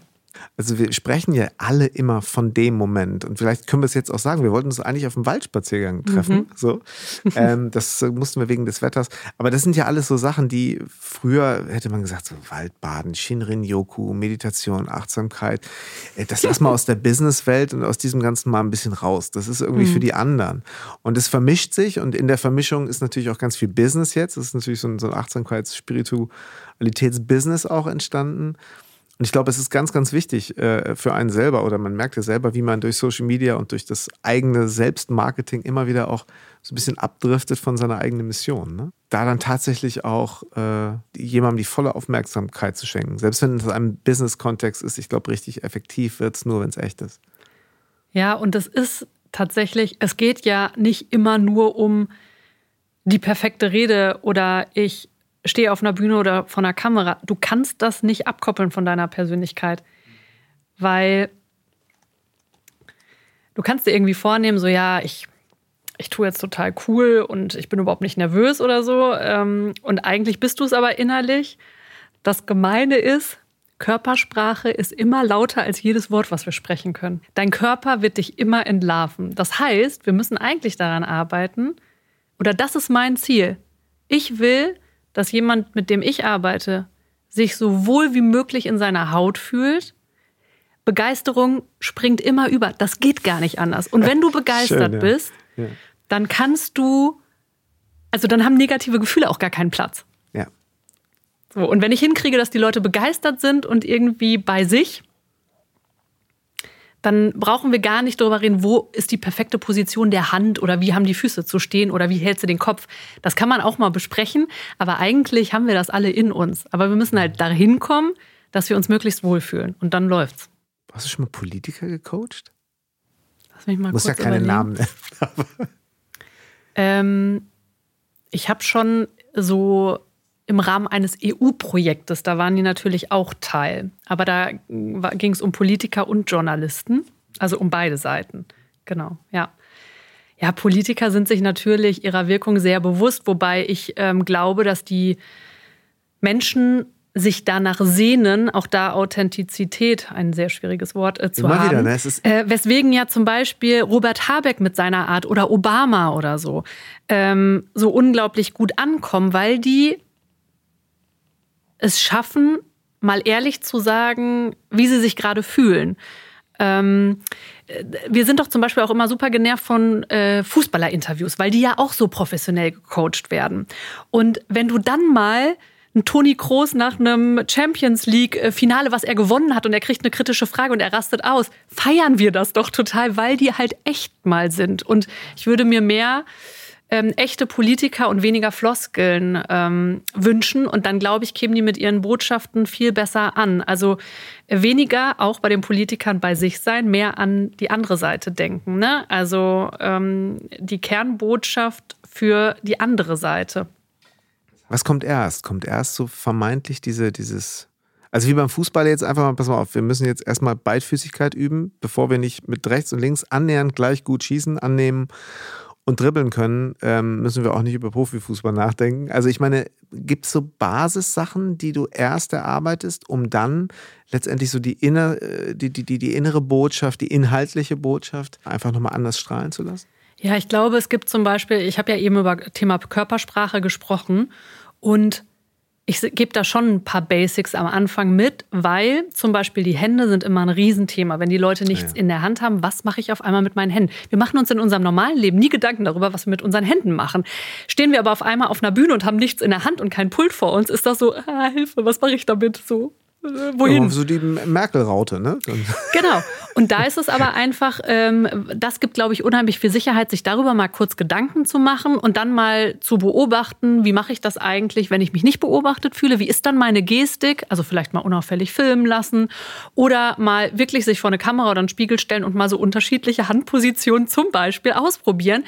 Also wir sprechen ja alle immer von dem Moment. Und vielleicht können wir es jetzt auch sagen. Wir wollten uns eigentlich auf dem Waldspaziergang treffen. Mhm. So. Ähm, das mussten wir wegen des Wetters. Aber das sind ja alles so Sachen, die früher hätte man gesagt, so Waldbaden, Shinrin-Yoku, Meditation, Achtsamkeit. Äh, das lass mal aus der Businesswelt und aus diesem Ganzen mal ein bisschen raus. Das ist irgendwie mhm. für die anderen. Und es vermischt sich. Und in der Vermischung ist natürlich auch ganz viel Business jetzt. Das ist natürlich so ein, so ein Achtsamkeits-Spiritualitäts-Business auch entstanden. Und ich glaube, es ist ganz, ganz wichtig äh, für einen selber oder man merkt ja selber, wie man durch Social Media und durch das eigene Selbstmarketing immer wieder auch so ein bisschen abdriftet von seiner eigenen Mission. Ne? Da dann tatsächlich auch äh, jemandem die volle Aufmerksamkeit zu schenken. Selbst wenn es in einem Business-Kontext ist, ich glaube, richtig effektiv wird es nur, wenn es echt ist. Ja, und das ist tatsächlich, es geht ja nicht immer nur um die perfekte Rede oder ich stehe auf einer Bühne oder vor einer Kamera, du kannst das nicht abkoppeln von deiner Persönlichkeit. Weil du kannst dir irgendwie vornehmen, so ja, ich, ich tue jetzt total cool und ich bin überhaupt nicht nervös oder so. Ähm, und eigentlich bist du es aber innerlich. Das Gemeine ist, Körpersprache ist immer lauter als jedes Wort, was wir sprechen können. Dein Körper wird dich immer entlarven. Das heißt, wir müssen eigentlich daran arbeiten, oder das ist mein Ziel. Ich will, dass jemand, mit dem ich arbeite, sich so wohl wie möglich in seiner Haut fühlt. Begeisterung springt immer über. Das geht gar nicht anders. Und wenn du begeistert Schön, ja. bist, ja. dann kannst du, also dann haben negative Gefühle auch gar keinen Platz. Ja. So, und wenn ich hinkriege, dass die Leute begeistert sind und irgendwie bei sich, dann brauchen wir gar nicht darüber reden, wo ist die perfekte Position der Hand oder wie haben die Füße zu stehen oder wie hältst du den Kopf. Das kann man auch mal besprechen, aber eigentlich haben wir das alle in uns. Aber wir müssen halt dahin kommen, dass wir uns möglichst wohlfühlen und dann läuft's. Hast du schon mal Politiker gecoacht? Lass mich mal Muss ja keine überlegen. Namen nennen. ähm, ich habe schon so im Rahmen eines EU-Projektes. Da waren die natürlich auch Teil. Aber da ging es um Politiker und Journalisten, also um beide Seiten. Genau, ja. Ja, Politiker sind sich natürlich ihrer Wirkung sehr bewusst, wobei ich ähm, glaube, dass die Menschen sich danach sehnen, auch da Authentizität, ein sehr schwieriges Wort äh, zu Immer haben. Wieder, ne? äh, weswegen ja zum Beispiel Robert Habeck mit seiner Art oder Obama oder so ähm, so unglaublich gut ankommen, weil die es schaffen, mal ehrlich zu sagen, wie sie sich gerade fühlen. Ähm, wir sind doch zum Beispiel auch immer super genervt von äh, Fußballerinterviews, weil die ja auch so professionell gecoacht werden. Und wenn du dann mal einen Toni Kroos nach einem Champions League-Finale, was er gewonnen hat, und er kriegt eine kritische Frage und er rastet aus, feiern wir das doch total, weil die halt echt mal sind. Und ich würde mir mehr ähm, echte Politiker und weniger Floskeln ähm, wünschen. Und dann, glaube ich, kämen die mit ihren Botschaften viel besser an. Also weniger auch bei den Politikern bei sich sein, mehr an die andere Seite denken. Ne? Also ähm, die Kernbotschaft für die andere Seite. Was kommt erst? Kommt erst so vermeintlich diese, dieses also wie beim Fußball jetzt einfach mal, pass mal auf, wir müssen jetzt erstmal Beidfüßigkeit üben, bevor wir nicht mit rechts und links annähernd gleich gut schießen, annehmen und dribbeln können, ähm, müssen wir auch nicht über Profifußball nachdenken. Also ich meine, gibt es so Basissachen, die du erst erarbeitest, um dann letztendlich so die, inner, äh, die, die, die, die innere Botschaft, die inhaltliche Botschaft einfach nochmal anders strahlen zu lassen? Ja, ich glaube, es gibt zum Beispiel, ich habe ja eben über Thema Körpersprache gesprochen und ich gebe da schon ein paar Basics am Anfang mit, weil zum Beispiel die Hände sind immer ein Riesenthema. Wenn die Leute nichts ja. in der Hand haben, was mache ich auf einmal mit meinen Händen? Wir machen uns in unserem normalen Leben nie Gedanken darüber, was wir mit unseren Händen machen. Stehen wir aber auf einmal auf einer Bühne und haben nichts in der Hand und kein Pult vor uns, ist das so, ah, Hilfe, was mache ich damit? So, wohin? Ja, so die Merkel-Raute, ne? Genau. Und da ist es aber einfach, ähm, das gibt, glaube ich, unheimlich viel Sicherheit, sich darüber mal kurz Gedanken zu machen und dann mal zu beobachten, wie mache ich das eigentlich, wenn ich mich nicht beobachtet fühle? Wie ist dann meine Gestik? Also vielleicht mal unauffällig filmen lassen oder mal wirklich sich vor eine Kamera oder einen Spiegel stellen und mal so unterschiedliche Handpositionen zum Beispiel ausprobieren.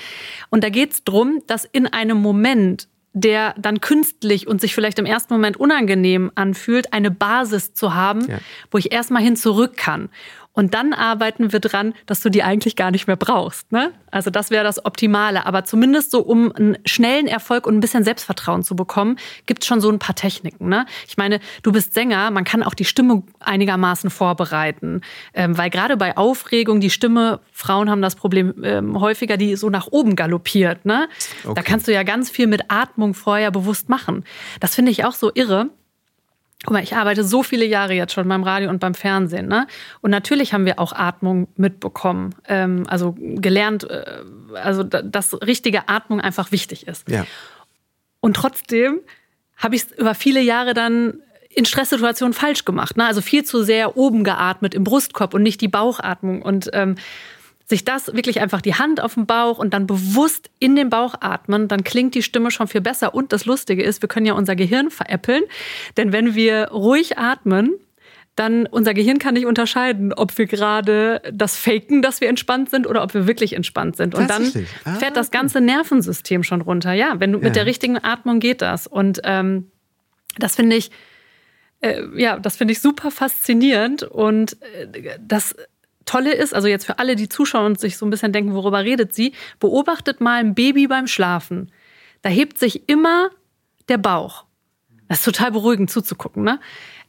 Und da geht es darum, dass in einem Moment der dann künstlich und sich vielleicht im ersten Moment unangenehm anfühlt, eine Basis zu haben, ja. wo ich erstmal hin zurück kann. Und dann arbeiten wir dran, dass du die eigentlich gar nicht mehr brauchst. Ne? Also das wäre das Optimale. Aber zumindest so, um einen schnellen Erfolg und ein bisschen Selbstvertrauen zu bekommen, gibt es schon so ein paar Techniken. Ne? Ich meine, du bist Sänger, man kann auch die Stimme einigermaßen vorbereiten. Ähm, weil gerade bei Aufregung die Stimme, Frauen haben das Problem ähm, häufiger, die so nach oben galoppiert. Ne? Okay. Da kannst du ja ganz viel mit Atmung vorher bewusst machen. Das finde ich auch so irre. Guck mal, ich arbeite so viele Jahre jetzt schon beim Radio und beim Fernsehen. Ne? Und natürlich haben wir auch Atmung mitbekommen. Ähm, also gelernt, äh, also dass richtige Atmung einfach wichtig ist. Ja. Und trotzdem habe ich es über viele Jahre dann in Stresssituationen falsch gemacht. Ne? Also viel zu sehr oben geatmet im Brustkorb und nicht die Bauchatmung. Und ähm, sich das wirklich einfach die Hand auf den Bauch und dann bewusst in den Bauch atmen, dann klingt die Stimme schon viel besser. Und das Lustige ist, wir können ja unser Gehirn veräppeln, denn wenn wir ruhig atmen, dann unser Gehirn kann nicht unterscheiden, ob wir gerade das faken, dass wir entspannt sind oder ob wir wirklich entspannt sind. Und dann ah, fährt das ganze Nervensystem schon runter. Ja, wenn du ja. mit der richtigen Atmung geht das. Und ähm, das finde ich, äh, ja, das finde ich super faszinierend und äh, das Tolle ist, also jetzt für alle, die zuschauen und sich so ein bisschen denken, worüber redet sie, beobachtet mal ein Baby beim Schlafen. Da hebt sich immer der Bauch. Das ist total beruhigend zuzugucken. Ne?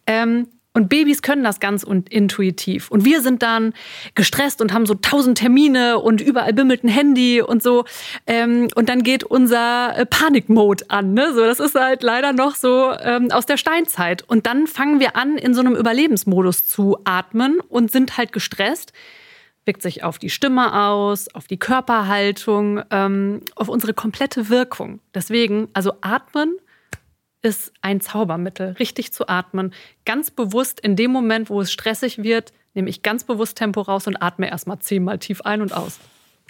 Ähm, und Babys können das ganz intuitiv. Und wir sind dann gestresst und haben so tausend Termine und überall bimmelt ein Handy und so. Ähm, und dann geht unser äh, Panikmode an. Ne? So, das ist halt leider noch so ähm, aus der Steinzeit. Und dann fangen wir an, in so einem Überlebensmodus zu atmen und sind halt gestresst. Wirkt sich auf die Stimme aus, auf die Körperhaltung, ähm, auf unsere komplette Wirkung. Deswegen, also atmen ist ein Zaubermittel, richtig zu atmen. Ganz bewusst in dem Moment, wo es stressig wird, nehme ich ganz bewusst Tempo raus und atme erstmal zehnmal tief ein und aus.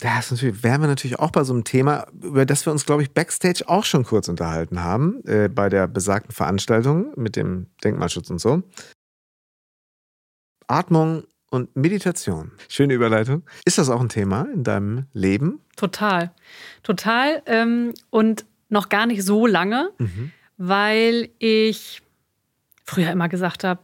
Das wären wir natürlich auch bei so einem Thema, über das wir uns, glaube ich, backstage auch schon kurz unterhalten haben, äh, bei der besagten Veranstaltung mit dem Denkmalschutz und so. Atmung und Meditation. Schöne Überleitung. Ist das auch ein Thema in deinem Leben? Total. Total. Ähm, und noch gar nicht so lange. Mhm weil ich früher immer gesagt habe,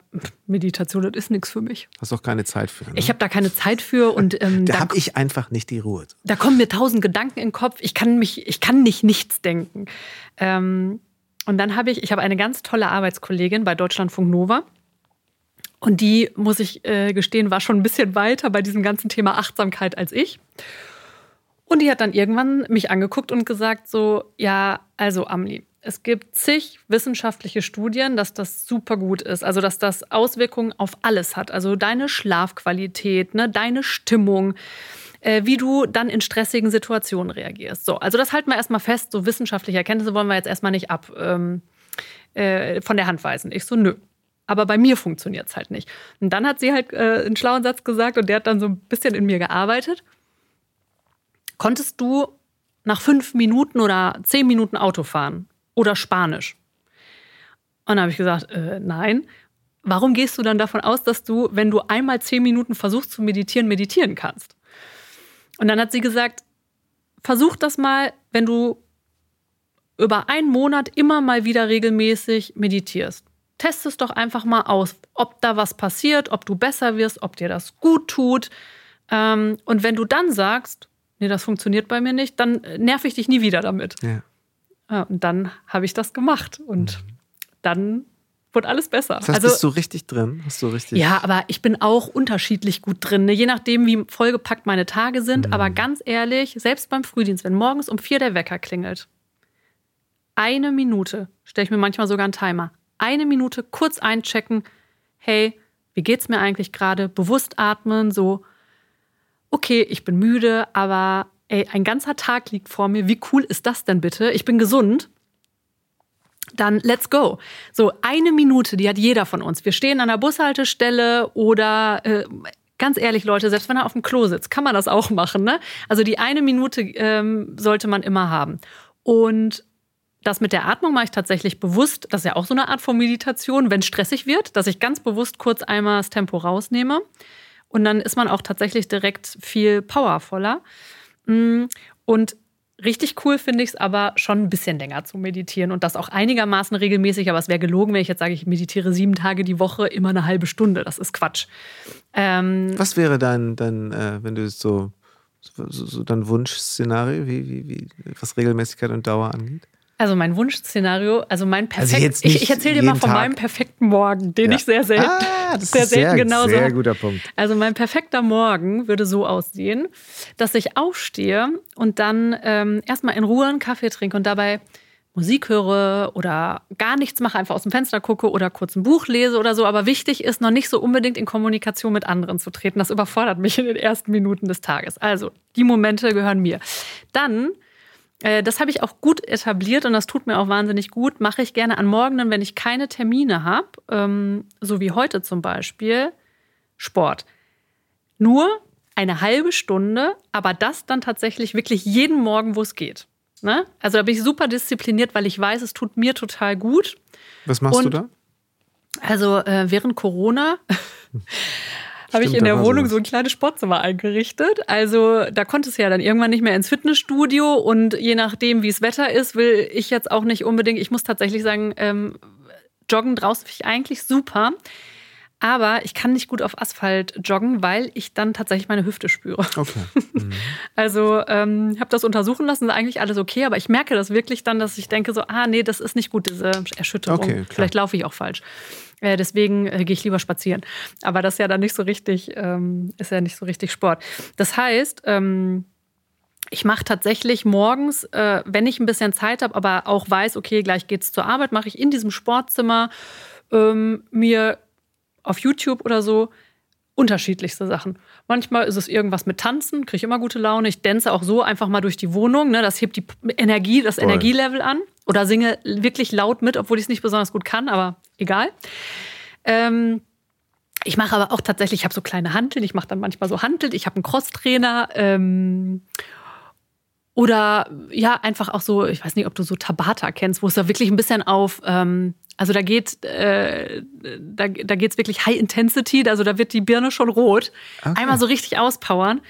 Meditation, das ist nichts für mich. Hast auch keine Zeit für. Ne? Ich habe da keine Zeit für und ähm, da habe ich einfach nicht die Ruhe. Da kommen mir tausend Gedanken in den Kopf. Ich kann mich, ich kann nicht nichts denken. Ähm, und dann habe ich, ich habe eine ganz tolle Arbeitskollegin bei Deutschlandfunk Nova. Und die, muss ich äh, gestehen, war schon ein bisschen weiter bei diesem ganzen Thema Achtsamkeit als ich. Und die hat dann irgendwann mich angeguckt und gesagt so, ja, also Amli, es gibt zig wissenschaftliche Studien, dass das super gut ist. Also, dass das Auswirkungen auf alles hat. Also deine Schlafqualität, ne, deine Stimmung, äh, wie du dann in stressigen Situationen reagierst. So, also das halten wir erstmal fest. So wissenschaftliche Erkenntnisse wollen wir jetzt erstmal nicht ab ähm, äh, von der Hand weisen. Ich so, nö. Aber bei mir funktioniert es halt nicht. Und dann hat sie halt äh, einen schlauen Satz gesagt und der hat dann so ein bisschen in mir gearbeitet. Konntest du nach fünf Minuten oder zehn Minuten Auto fahren? Oder Spanisch? Und dann habe ich gesagt, äh, nein. Warum gehst du dann davon aus, dass du, wenn du einmal zehn Minuten versuchst zu meditieren, meditieren kannst? Und dann hat sie gesagt, versuch das mal, wenn du über einen Monat immer mal wieder regelmäßig meditierst. Test es doch einfach mal aus, ob da was passiert, ob du besser wirst, ob dir das gut tut. Ähm, und wenn du dann sagst, nee, das funktioniert bei mir nicht, dann nerv ich dich nie wieder damit. Ja. Ja, und dann habe ich das gemacht und mhm. dann wurde alles besser. Das heißt, also, bist du richtig drin? Hast du richtig ja, aber ich bin auch unterschiedlich gut drin. Ne? Je nachdem, wie vollgepackt meine Tage sind. Mhm. Aber ganz ehrlich, selbst beim Frühdienst, wenn morgens um vier der Wecker klingelt, eine Minute, stelle ich mir manchmal sogar einen Timer, eine Minute kurz einchecken, hey, wie geht's mir eigentlich gerade? Bewusst atmen, so, okay, ich bin müde, aber ey, ein ganzer Tag liegt vor mir, wie cool ist das denn bitte? Ich bin gesund. dann let's go. So eine Minute, die hat jeder von uns. Wir stehen an der Bushaltestelle oder äh, ganz ehrlich, Leute, selbst wenn er auf dem Klo sitzt, kann man das auch machen. Ne? Also die eine Minute ähm, sollte man immer haben. Und das mit der Atmung mache ich tatsächlich bewusst. Das ist ja auch so eine Art von Meditation, wenn es stressig wird, dass ich ganz bewusst kurz einmal das Tempo rausnehme. Und dann ist man auch tatsächlich direkt viel powervoller. Mm, und Richtig cool finde ich es aber schon ein bisschen länger zu meditieren und das auch einigermaßen regelmäßig. Aber es wäre gelogen, wenn ich jetzt sage, ich meditiere sieben Tage die Woche immer eine halbe Stunde. Das ist Quatsch. Ähm, Was wäre dein, dein äh, wenn du so, so, so dein Wunschszenario, wie, wie, wie, was Regelmäßigkeit und Dauer angeht? Also mein Wunschszenario, also mein perfekt, also ich, ich erzähle dir mal von Tag. meinem perfekten Morgen, den ja. ich sehr selten, ah, das sehr ist selten sehr, genauso. Sehr guter Punkt. Also mein perfekter Morgen würde so aussehen, dass ich aufstehe und dann ähm, erstmal in Ruhe einen Kaffee trinke und dabei Musik höre oder gar nichts mache, einfach aus dem Fenster gucke oder kurz ein Buch lese oder so. Aber wichtig ist, noch nicht so unbedingt in Kommunikation mit anderen zu treten. Das überfordert mich in den ersten Minuten des Tages. Also die Momente gehören mir. Dann das habe ich auch gut etabliert und das tut mir auch wahnsinnig gut. Mache ich gerne an Morgenen, wenn ich keine Termine habe, ähm, so wie heute zum Beispiel, Sport. Nur eine halbe Stunde, aber das dann tatsächlich wirklich jeden Morgen, wo es geht. Ne? Also da bin ich super diszipliniert, weil ich weiß, es tut mir total gut. Was machst und, du da? Also äh, während Corona habe ich in der Wohnung so ein kleines Sportzimmer eingerichtet. Also da konnte es ja dann irgendwann nicht mehr ins Fitnessstudio und je nachdem, wie es Wetter ist, will ich jetzt auch nicht unbedingt, ich muss tatsächlich sagen, ähm, joggen draußen finde ich eigentlich super. Aber ich kann nicht gut auf Asphalt joggen, weil ich dann tatsächlich meine Hüfte spüre. Okay. Mhm. Also ähm, habe das untersuchen lassen, ist eigentlich alles okay, aber ich merke das wirklich dann, dass ich denke so, ah nee, das ist nicht gut, diese Erschütterung. Okay, Vielleicht laufe ich auch falsch. Äh, deswegen äh, gehe ich lieber spazieren. Aber das ist ja dann nicht so richtig, ähm, ist ja nicht so richtig Sport. Das heißt, ähm, ich mache tatsächlich morgens, äh, wenn ich ein bisschen Zeit habe, aber auch weiß, okay, gleich geht's zur Arbeit, mache ich in diesem Sportzimmer ähm, mir auf YouTube oder so unterschiedlichste Sachen. Manchmal ist es irgendwas mit Tanzen, kriege ich immer gute Laune. Ich dänze auch so einfach mal durch die Wohnung. Ne? Das hebt die Energie, das Voll. Energielevel an. Oder singe wirklich laut mit, obwohl ich es nicht besonders gut kann, aber egal. Ähm, ich mache aber auch tatsächlich, ich habe so kleine Hanteln, ich mache dann manchmal so Hanteln, ich habe einen Crosstrainer. Ähm, oder ja, einfach auch so, ich weiß nicht, ob du so Tabata kennst, wo es da wirklich ein bisschen auf ähm, also da geht äh, da, da geht's wirklich High Intensity, also da wird die Birne schon rot. Okay. Einmal so richtig auspowern.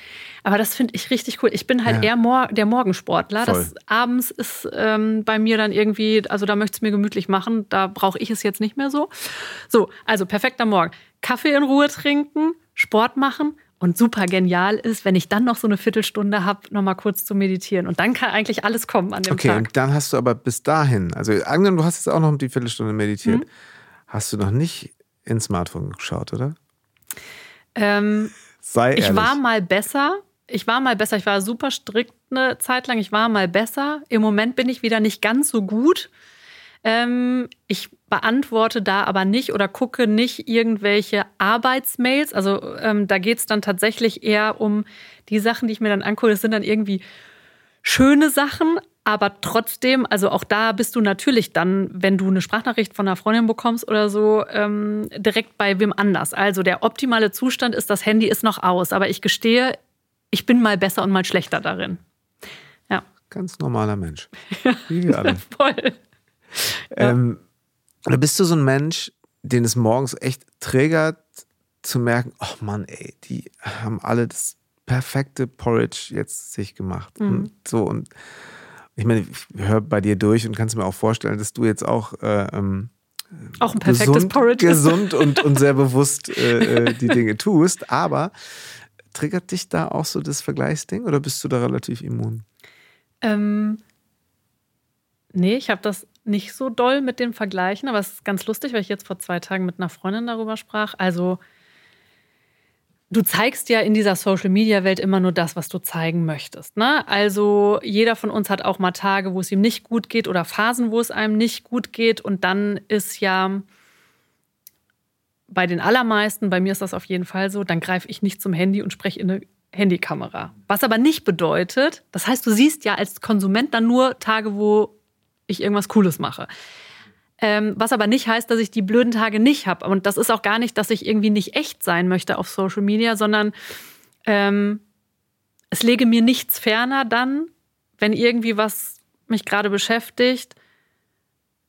Aber das finde ich richtig cool. Ich bin halt ja. eher Mor der Morgensportler. Voll. Das abends ist ähm, bei mir dann irgendwie, also da möchte es mir gemütlich machen. Da brauche ich es jetzt nicht mehr so. So, also perfekter Morgen. Kaffee in Ruhe trinken, Sport machen, und super genial ist, wenn ich dann noch so eine Viertelstunde habe, noch mal kurz zu meditieren. Und dann kann eigentlich alles kommen an dem okay, Tag. Okay, und dann hast du aber bis dahin, also angenommen, du hast jetzt auch noch die Viertelstunde meditiert, mhm. hast du noch nicht ins Smartphone geschaut, oder? Ähm, Sei ehrlich. Ich war mal besser. Ich war mal besser. Ich war super strikt eine Zeit lang. Ich war mal besser. Im Moment bin ich wieder nicht ganz so gut. Ähm, ich beantworte da aber nicht oder gucke nicht irgendwelche Arbeitsmails. Also ähm, da geht es dann tatsächlich eher um die Sachen, die ich mir dann angucke. Das sind dann irgendwie schöne Sachen, aber trotzdem, also auch da bist du natürlich dann, wenn du eine Sprachnachricht von einer Freundin bekommst oder so, ähm, direkt bei wem anders. Also der optimale Zustand ist, das Handy ist noch aus, aber ich gestehe, ich bin mal besser und mal schlechter darin. Ja. Ganz normaler Mensch. Wie wir alle. Voll. Ähm, oder bist du so ein Mensch, den es morgens echt triggert, zu merken, oh Mann, ey, die haben alle das perfekte Porridge jetzt sich gemacht. Mhm. Und so und ich meine, ich höre bei dir durch und kannst mir auch vorstellen, dass du jetzt auch äh, ähm, auch ein perfektes gesund, Porridge gesund und, und sehr bewusst äh, äh, die Dinge tust. Aber triggert dich da auch so das Vergleichsding oder bist du da relativ immun? Ähm, nee, ich habe das nicht so doll mit dem Vergleichen, aber es ist ganz lustig, weil ich jetzt vor zwei Tagen mit einer Freundin darüber sprach. Also, du zeigst ja in dieser Social-Media-Welt immer nur das, was du zeigen möchtest. Ne? Also, jeder von uns hat auch mal Tage, wo es ihm nicht gut geht oder Phasen, wo es einem nicht gut geht. Und dann ist ja bei den allermeisten, bei mir ist das auf jeden Fall so, dann greife ich nicht zum Handy und spreche in eine Handykamera. Was aber nicht bedeutet, das heißt, du siehst ja als Konsument dann nur Tage, wo ich irgendwas Cooles mache. Ähm, was aber nicht heißt, dass ich die blöden Tage nicht habe. Und das ist auch gar nicht, dass ich irgendwie nicht echt sein möchte auf Social Media, sondern ähm, es lege mir nichts ferner dann, wenn irgendwie was mich gerade beschäftigt,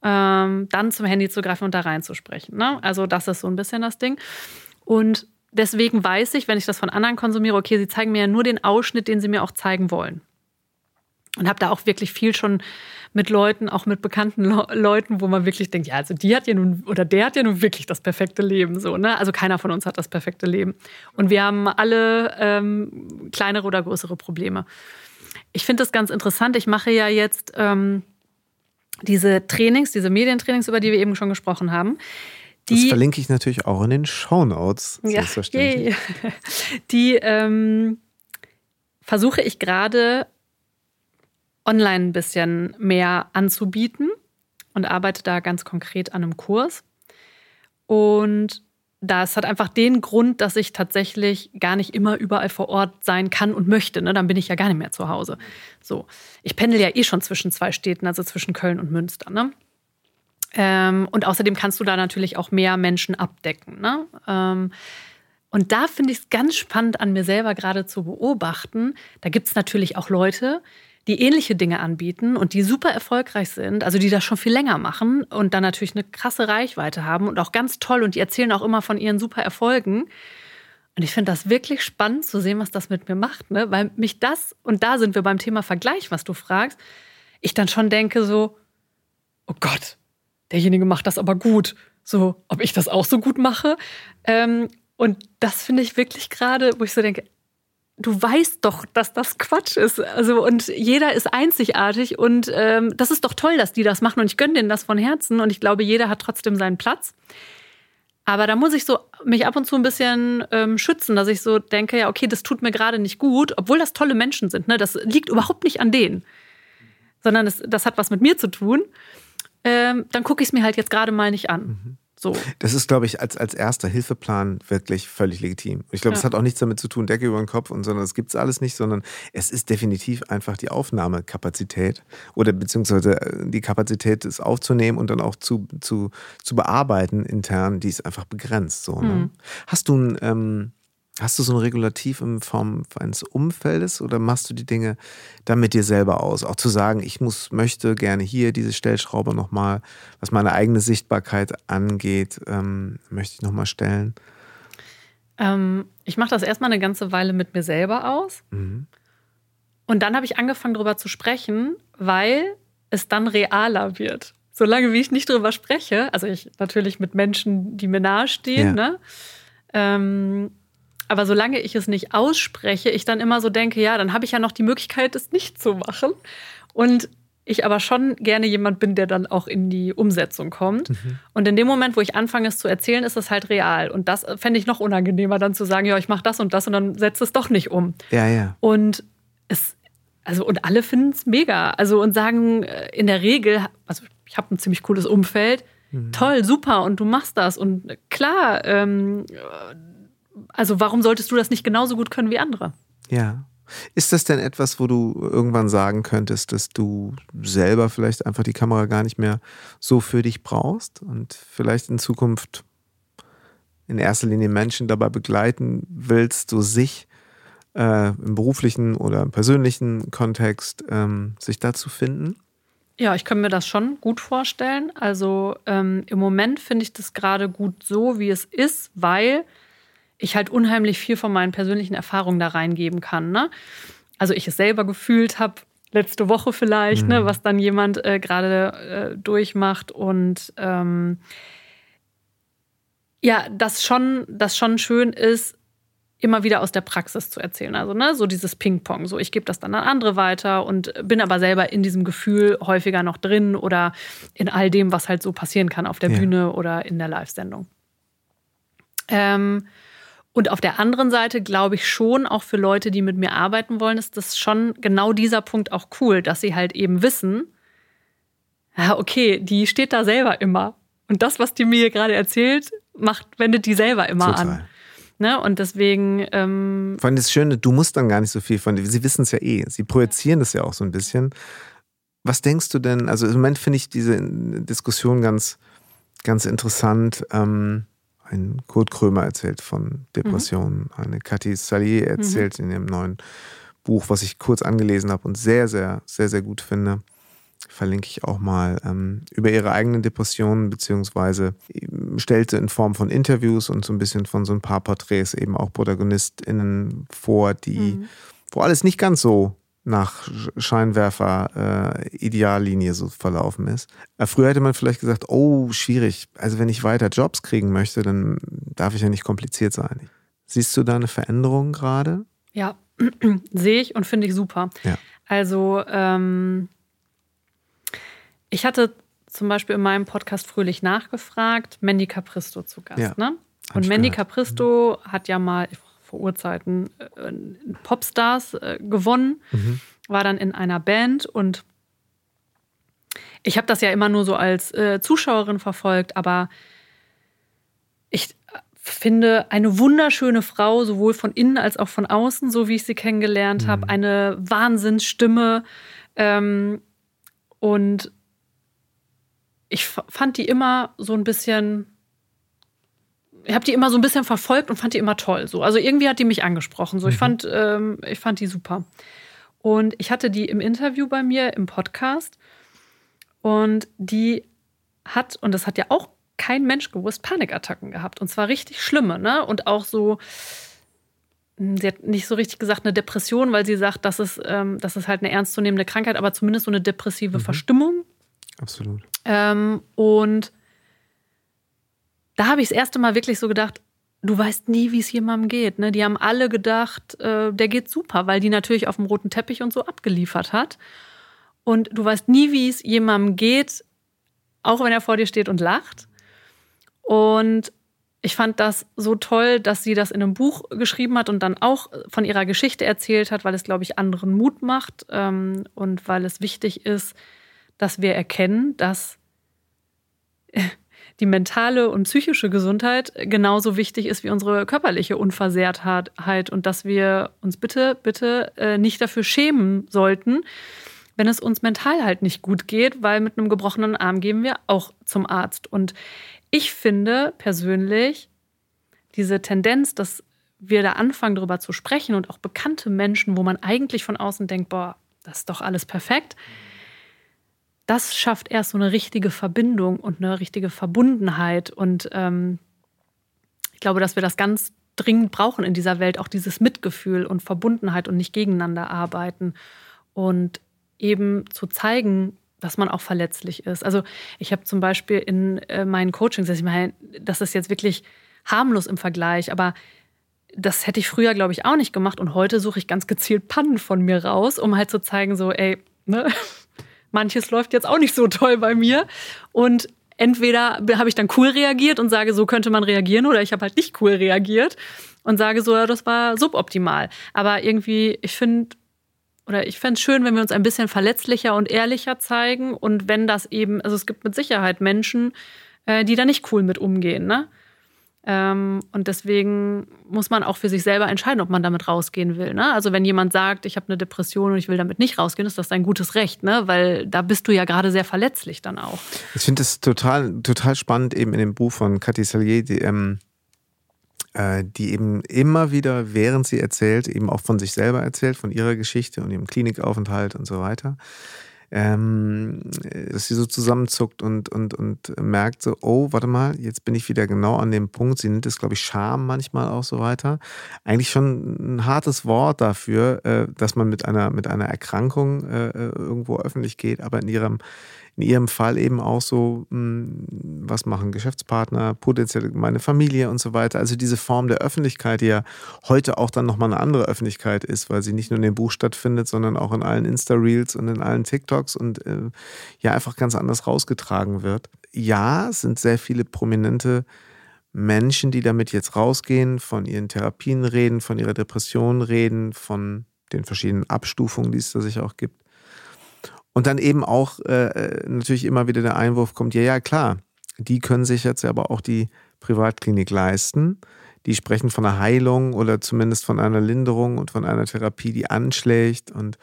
ähm, dann zum Handy zu greifen und da reinzusprechen. Ne? Also das ist so ein bisschen das Ding. Und deswegen weiß ich, wenn ich das von anderen konsumiere, okay, sie zeigen mir ja nur den Ausschnitt, den sie mir auch zeigen wollen. Und habe da auch wirklich viel schon mit Leuten, auch mit bekannten Le Leuten, wo man wirklich denkt, ja, also die hat ja nun oder der hat ja nun wirklich das perfekte Leben, so ne? Also keiner von uns hat das perfekte Leben und wir haben alle ähm, kleinere oder größere Probleme. Ich finde das ganz interessant. Ich mache ja jetzt ähm, diese Trainings, diese Medientrainings, über die wir eben schon gesprochen haben. Die, das verlinke ich natürlich auch in den Show Notes. Ja, die ähm, versuche ich gerade online ein bisschen mehr anzubieten und arbeite da ganz konkret an einem Kurs. Und das hat einfach den Grund, dass ich tatsächlich gar nicht immer überall vor Ort sein kann und möchte. Ne? Dann bin ich ja gar nicht mehr zu Hause. So, ich pendel ja eh schon zwischen zwei Städten, also zwischen Köln und Münster. Ne? Ähm, und außerdem kannst du da natürlich auch mehr Menschen abdecken. Ne? Ähm, und da finde ich es ganz spannend an mir selber gerade zu beobachten. Da gibt es natürlich auch Leute, die ähnliche Dinge anbieten und die super erfolgreich sind, also die das schon viel länger machen und dann natürlich eine krasse Reichweite haben und auch ganz toll und die erzählen auch immer von ihren super Erfolgen. Und ich finde das wirklich spannend zu sehen, was das mit mir macht, ne? weil mich das, und da sind wir beim Thema Vergleich, was du fragst, ich dann schon denke so, oh Gott, derjenige macht das aber gut. So, ob ich das auch so gut mache. Ähm, und das finde ich wirklich gerade, wo ich so denke, du weißt doch, dass das Quatsch ist. Also und jeder ist einzigartig und ähm, das ist doch toll, dass die das machen und ich gönne denen das von Herzen und ich glaube, jeder hat trotzdem seinen Platz. Aber da muss ich so mich ab und zu ein bisschen ähm, schützen, dass ich so denke, ja, okay, das tut mir gerade nicht gut, obwohl das tolle Menschen sind. Ne? Das liegt überhaupt nicht an denen, sondern das, das hat was mit mir zu tun. Ähm, dann gucke ich es mir halt jetzt gerade mal nicht an. Mhm. So. Das ist, glaube ich, als, als erster Hilfeplan wirklich völlig legitim. Ich glaube, es ja. hat auch nichts damit zu tun, Decke über den Kopf und sondern es gibt es alles nicht, sondern es ist definitiv einfach die Aufnahmekapazität oder beziehungsweise äh, die Kapazität, es aufzunehmen und dann auch zu, zu, zu bearbeiten intern, die ist einfach begrenzt. So, ne? mhm. Hast du ein ähm, Hast du so ein Regulativ in Form eines Umfeldes oder machst du die Dinge dann mit dir selber aus? Auch zu sagen, ich muss, möchte gerne hier diese Stellschraube nochmal, was meine eigene Sichtbarkeit angeht, ähm, möchte ich nochmal stellen? Ähm, ich mache das erstmal eine ganze Weile mit mir selber aus. Mhm. Und dann habe ich angefangen, darüber zu sprechen, weil es dann realer wird. Solange wie ich nicht darüber spreche, also ich natürlich mit Menschen, die mir nahestehen, ja. ne? Ähm, aber solange ich es nicht ausspreche, ich dann immer so denke, ja, dann habe ich ja noch die Möglichkeit, es nicht zu machen. Und ich aber schon gerne jemand bin, der dann auch in die Umsetzung kommt. Mhm. Und in dem Moment, wo ich anfange, es zu erzählen, ist es halt real. Und das fände ich noch unangenehmer, dann zu sagen, ja, ich mache das und das und dann setze es doch nicht um. Ja, ja. Und es, also, und alle finden es mega. Also, und sagen äh, in der Regel, also ich habe ein ziemlich cooles Umfeld. Mhm. Toll, super, und du machst das. Und klar, ähm, also warum solltest du das nicht genauso gut können wie andere? Ja. Ist das denn etwas, wo du irgendwann sagen könntest, dass du selber vielleicht einfach die Kamera gar nicht mehr so für dich brauchst und vielleicht in Zukunft in erster Linie Menschen dabei begleiten willst, so sich äh, im beruflichen oder im persönlichen Kontext ähm, sich da zu finden? Ja, ich kann mir das schon gut vorstellen. Also ähm, im Moment finde ich das gerade gut so, wie es ist, weil ich halt unheimlich viel von meinen persönlichen Erfahrungen da reingeben kann. Ne? Also ich es selber gefühlt habe, letzte Woche vielleicht, ne, mhm. ne, was dann jemand äh, gerade äh, durchmacht und ähm, ja, das schon, das schon schön ist, immer wieder aus der Praxis zu erzählen. Also, ne, so dieses Ping-Pong. So, ich gebe das dann an andere weiter und bin aber selber in diesem Gefühl häufiger noch drin oder in all dem, was halt so passieren kann auf der ja. Bühne oder in der Live-Sendung. Ähm, und auf der anderen Seite glaube ich schon, auch für Leute, die mit mir arbeiten wollen, ist das schon genau dieser Punkt auch cool, dass sie halt eben wissen, ja, okay, die steht da selber immer. Und das, was die mir gerade erzählt, macht, wendet die selber immer Total. an. Ne? Und deswegen. Ähm Vor allem das Schöne, du musst dann gar nicht so viel von. Sie wissen es ja eh. Sie projizieren das ja auch so ein bisschen was denkst du denn? Also im Moment finde ich diese Diskussion ganz, ganz interessant. Ähm, ein Kurt Krömer erzählt von Depressionen, mhm. eine Cathy Salier erzählt mhm. in ihrem neuen Buch, was ich kurz angelesen habe und sehr, sehr, sehr, sehr gut finde. Verlinke ich auch mal ähm, über ihre eigenen Depressionen, beziehungsweise stellte in Form von Interviews und so ein bisschen von so ein paar Porträts eben auch ProtagonistInnen vor, die, mhm. wo alles nicht ganz so nach Scheinwerfer-Ideallinie äh, so verlaufen ist. Äh, früher hätte man vielleicht gesagt, oh, schwierig. Also wenn ich weiter Jobs kriegen möchte, dann darf ich ja nicht kompliziert sein. Siehst du da eine Veränderung gerade? Ja, sehe ich und finde ich super. Ja. Also ähm, ich hatte zum Beispiel in meinem Podcast Fröhlich nachgefragt, Mandy Capristo zu Gast. Ja, ne? Und Mandy gehört. Capristo mhm. hat ja mal, vor Urzeiten äh, Popstars äh, gewonnen, mhm. war dann in einer Band und ich habe das ja immer nur so als äh, Zuschauerin verfolgt, aber ich finde eine wunderschöne Frau, sowohl von innen als auch von außen, so wie ich sie kennengelernt mhm. habe, eine Wahnsinnsstimme ähm, und ich fand die immer so ein bisschen ich habe die immer so ein bisschen verfolgt und fand die immer toll. So. Also irgendwie hat die mich angesprochen. So. Ich, mhm. fand, ähm, ich fand die super. Und ich hatte die im Interview bei mir im Podcast. Und die hat, und das hat ja auch kein Mensch gewusst, Panikattacken gehabt. Und zwar richtig schlimme, ne? Und auch so, hm, sie hat nicht so richtig gesagt eine Depression, weil sie sagt, das ist, ähm, das ist halt eine ernstzunehmende Krankheit, aber zumindest so eine depressive mhm. Verstimmung. Absolut. Ähm, und da habe ich das erste Mal wirklich so gedacht, du weißt nie, wie es jemandem geht. Ne? Die haben alle gedacht, äh, der geht super, weil die natürlich auf dem roten Teppich und so abgeliefert hat. Und du weißt nie, wie es jemandem geht, auch wenn er vor dir steht und lacht. Und ich fand das so toll, dass sie das in einem Buch geschrieben hat und dann auch von ihrer Geschichte erzählt hat, weil es, glaube ich, anderen Mut macht ähm, und weil es wichtig ist, dass wir erkennen, dass die mentale und psychische Gesundheit genauso wichtig ist wie unsere körperliche Unversehrtheit und dass wir uns bitte, bitte äh, nicht dafür schämen sollten, wenn es uns mental halt nicht gut geht, weil mit einem gebrochenen Arm gehen wir auch zum Arzt. Und ich finde persönlich diese Tendenz, dass wir da anfangen, darüber zu sprechen und auch bekannte Menschen, wo man eigentlich von außen denkt, boah, das ist doch alles perfekt das schafft erst so eine richtige Verbindung und eine richtige Verbundenheit. Und ähm, ich glaube, dass wir das ganz dringend brauchen in dieser Welt, auch dieses Mitgefühl und Verbundenheit und nicht gegeneinander arbeiten. Und eben zu zeigen, dass man auch verletzlich ist. Also ich habe zum Beispiel in äh, meinen Coachings, ich meine, das ist jetzt wirklich harmlos im Vergleich, aber das hätte ich früher, glaube ich, auch nicht gemacht. Und heute suche ich ganz gezielt Pannen von mir raus, um halt zu zeigen, so, ey, ne, manches läuft jetzt auch nicht so toll bei mir. Und entweder habe ich dann cool reagiert und sage, so könnte man reagieren, oder ich habe halt nicht cool reagiert und sage so, ja, das war suboptimal. Aber irgendwie, ich finde, oder ich fände es schön, wenn wir uns ein bisschen verletzlicher und ehrlicher zeigen. Und wenn das eben, also es gibt mit Sicherheit Menschen, äh, die da nicht cool mit umgehen, ne? Ähm, und deswegen muss man auch für sich selber entscheiden, ob man damit rausgehen will. Ne? Also wenn jemand sagt, ich habe eine Depression und ich will damit nicht rausgehen, ist das ein gutes Recht, ne? weil da bist du ja gerade sehr verletzlich dann auch. Ich finde es total, total spannend eben in dem Buch von Cathy Salier, die, ähm, äh, die eben immer wieder, während sie erzählt, eben auch von sich selber erzählt, von ihrer Geschichte und ihrem Klinikaufenthalt und so weiter ähm, dass sie so zusammenzuckt und, und, und merkt so, oh, warte mal, jetzt bin ich wieder genau an dem Punkt. Sie nennt es, glaube ich, Scham manchmal auch so weiter. Eigentlich schon ein hartes Wort dafür, äh, dass man mit einer, mit einer Erkrankung äh, äh irgendwo öffentlich geht, aber in ihrem in ihrem Fall eben auch so, hm, was machen Geschäftspartner, potenziell meine Familie und so weiter. Also diese Form der Öffentlichkeit, die ja heute auch dann nochmal eine andere Öffentlichkeit ist, weil sie nicht nur in dem Buch stattfindet, sondern auch in allen Insta-Reels und in allen TikToks und äh, ja einfach ganz anders rausgetragen wird. Ja, es sind sehr viele prominente Menschen, die damit jetzt rausgehen, von ihren Therapien reden, von ihrer Depression reden, von den verschiedenen Abstufungen, die es da sich auch gibt. Und dann eben auch äh, natürlich immer wieder der Einwurf kommt, ja, ja, klar, die können sich jetzt aber auch die Privatklinik leisten. Die sprechen von einer Heilung oder zumindest von einer Linderung und von einer Therapie, die anschlägt. Und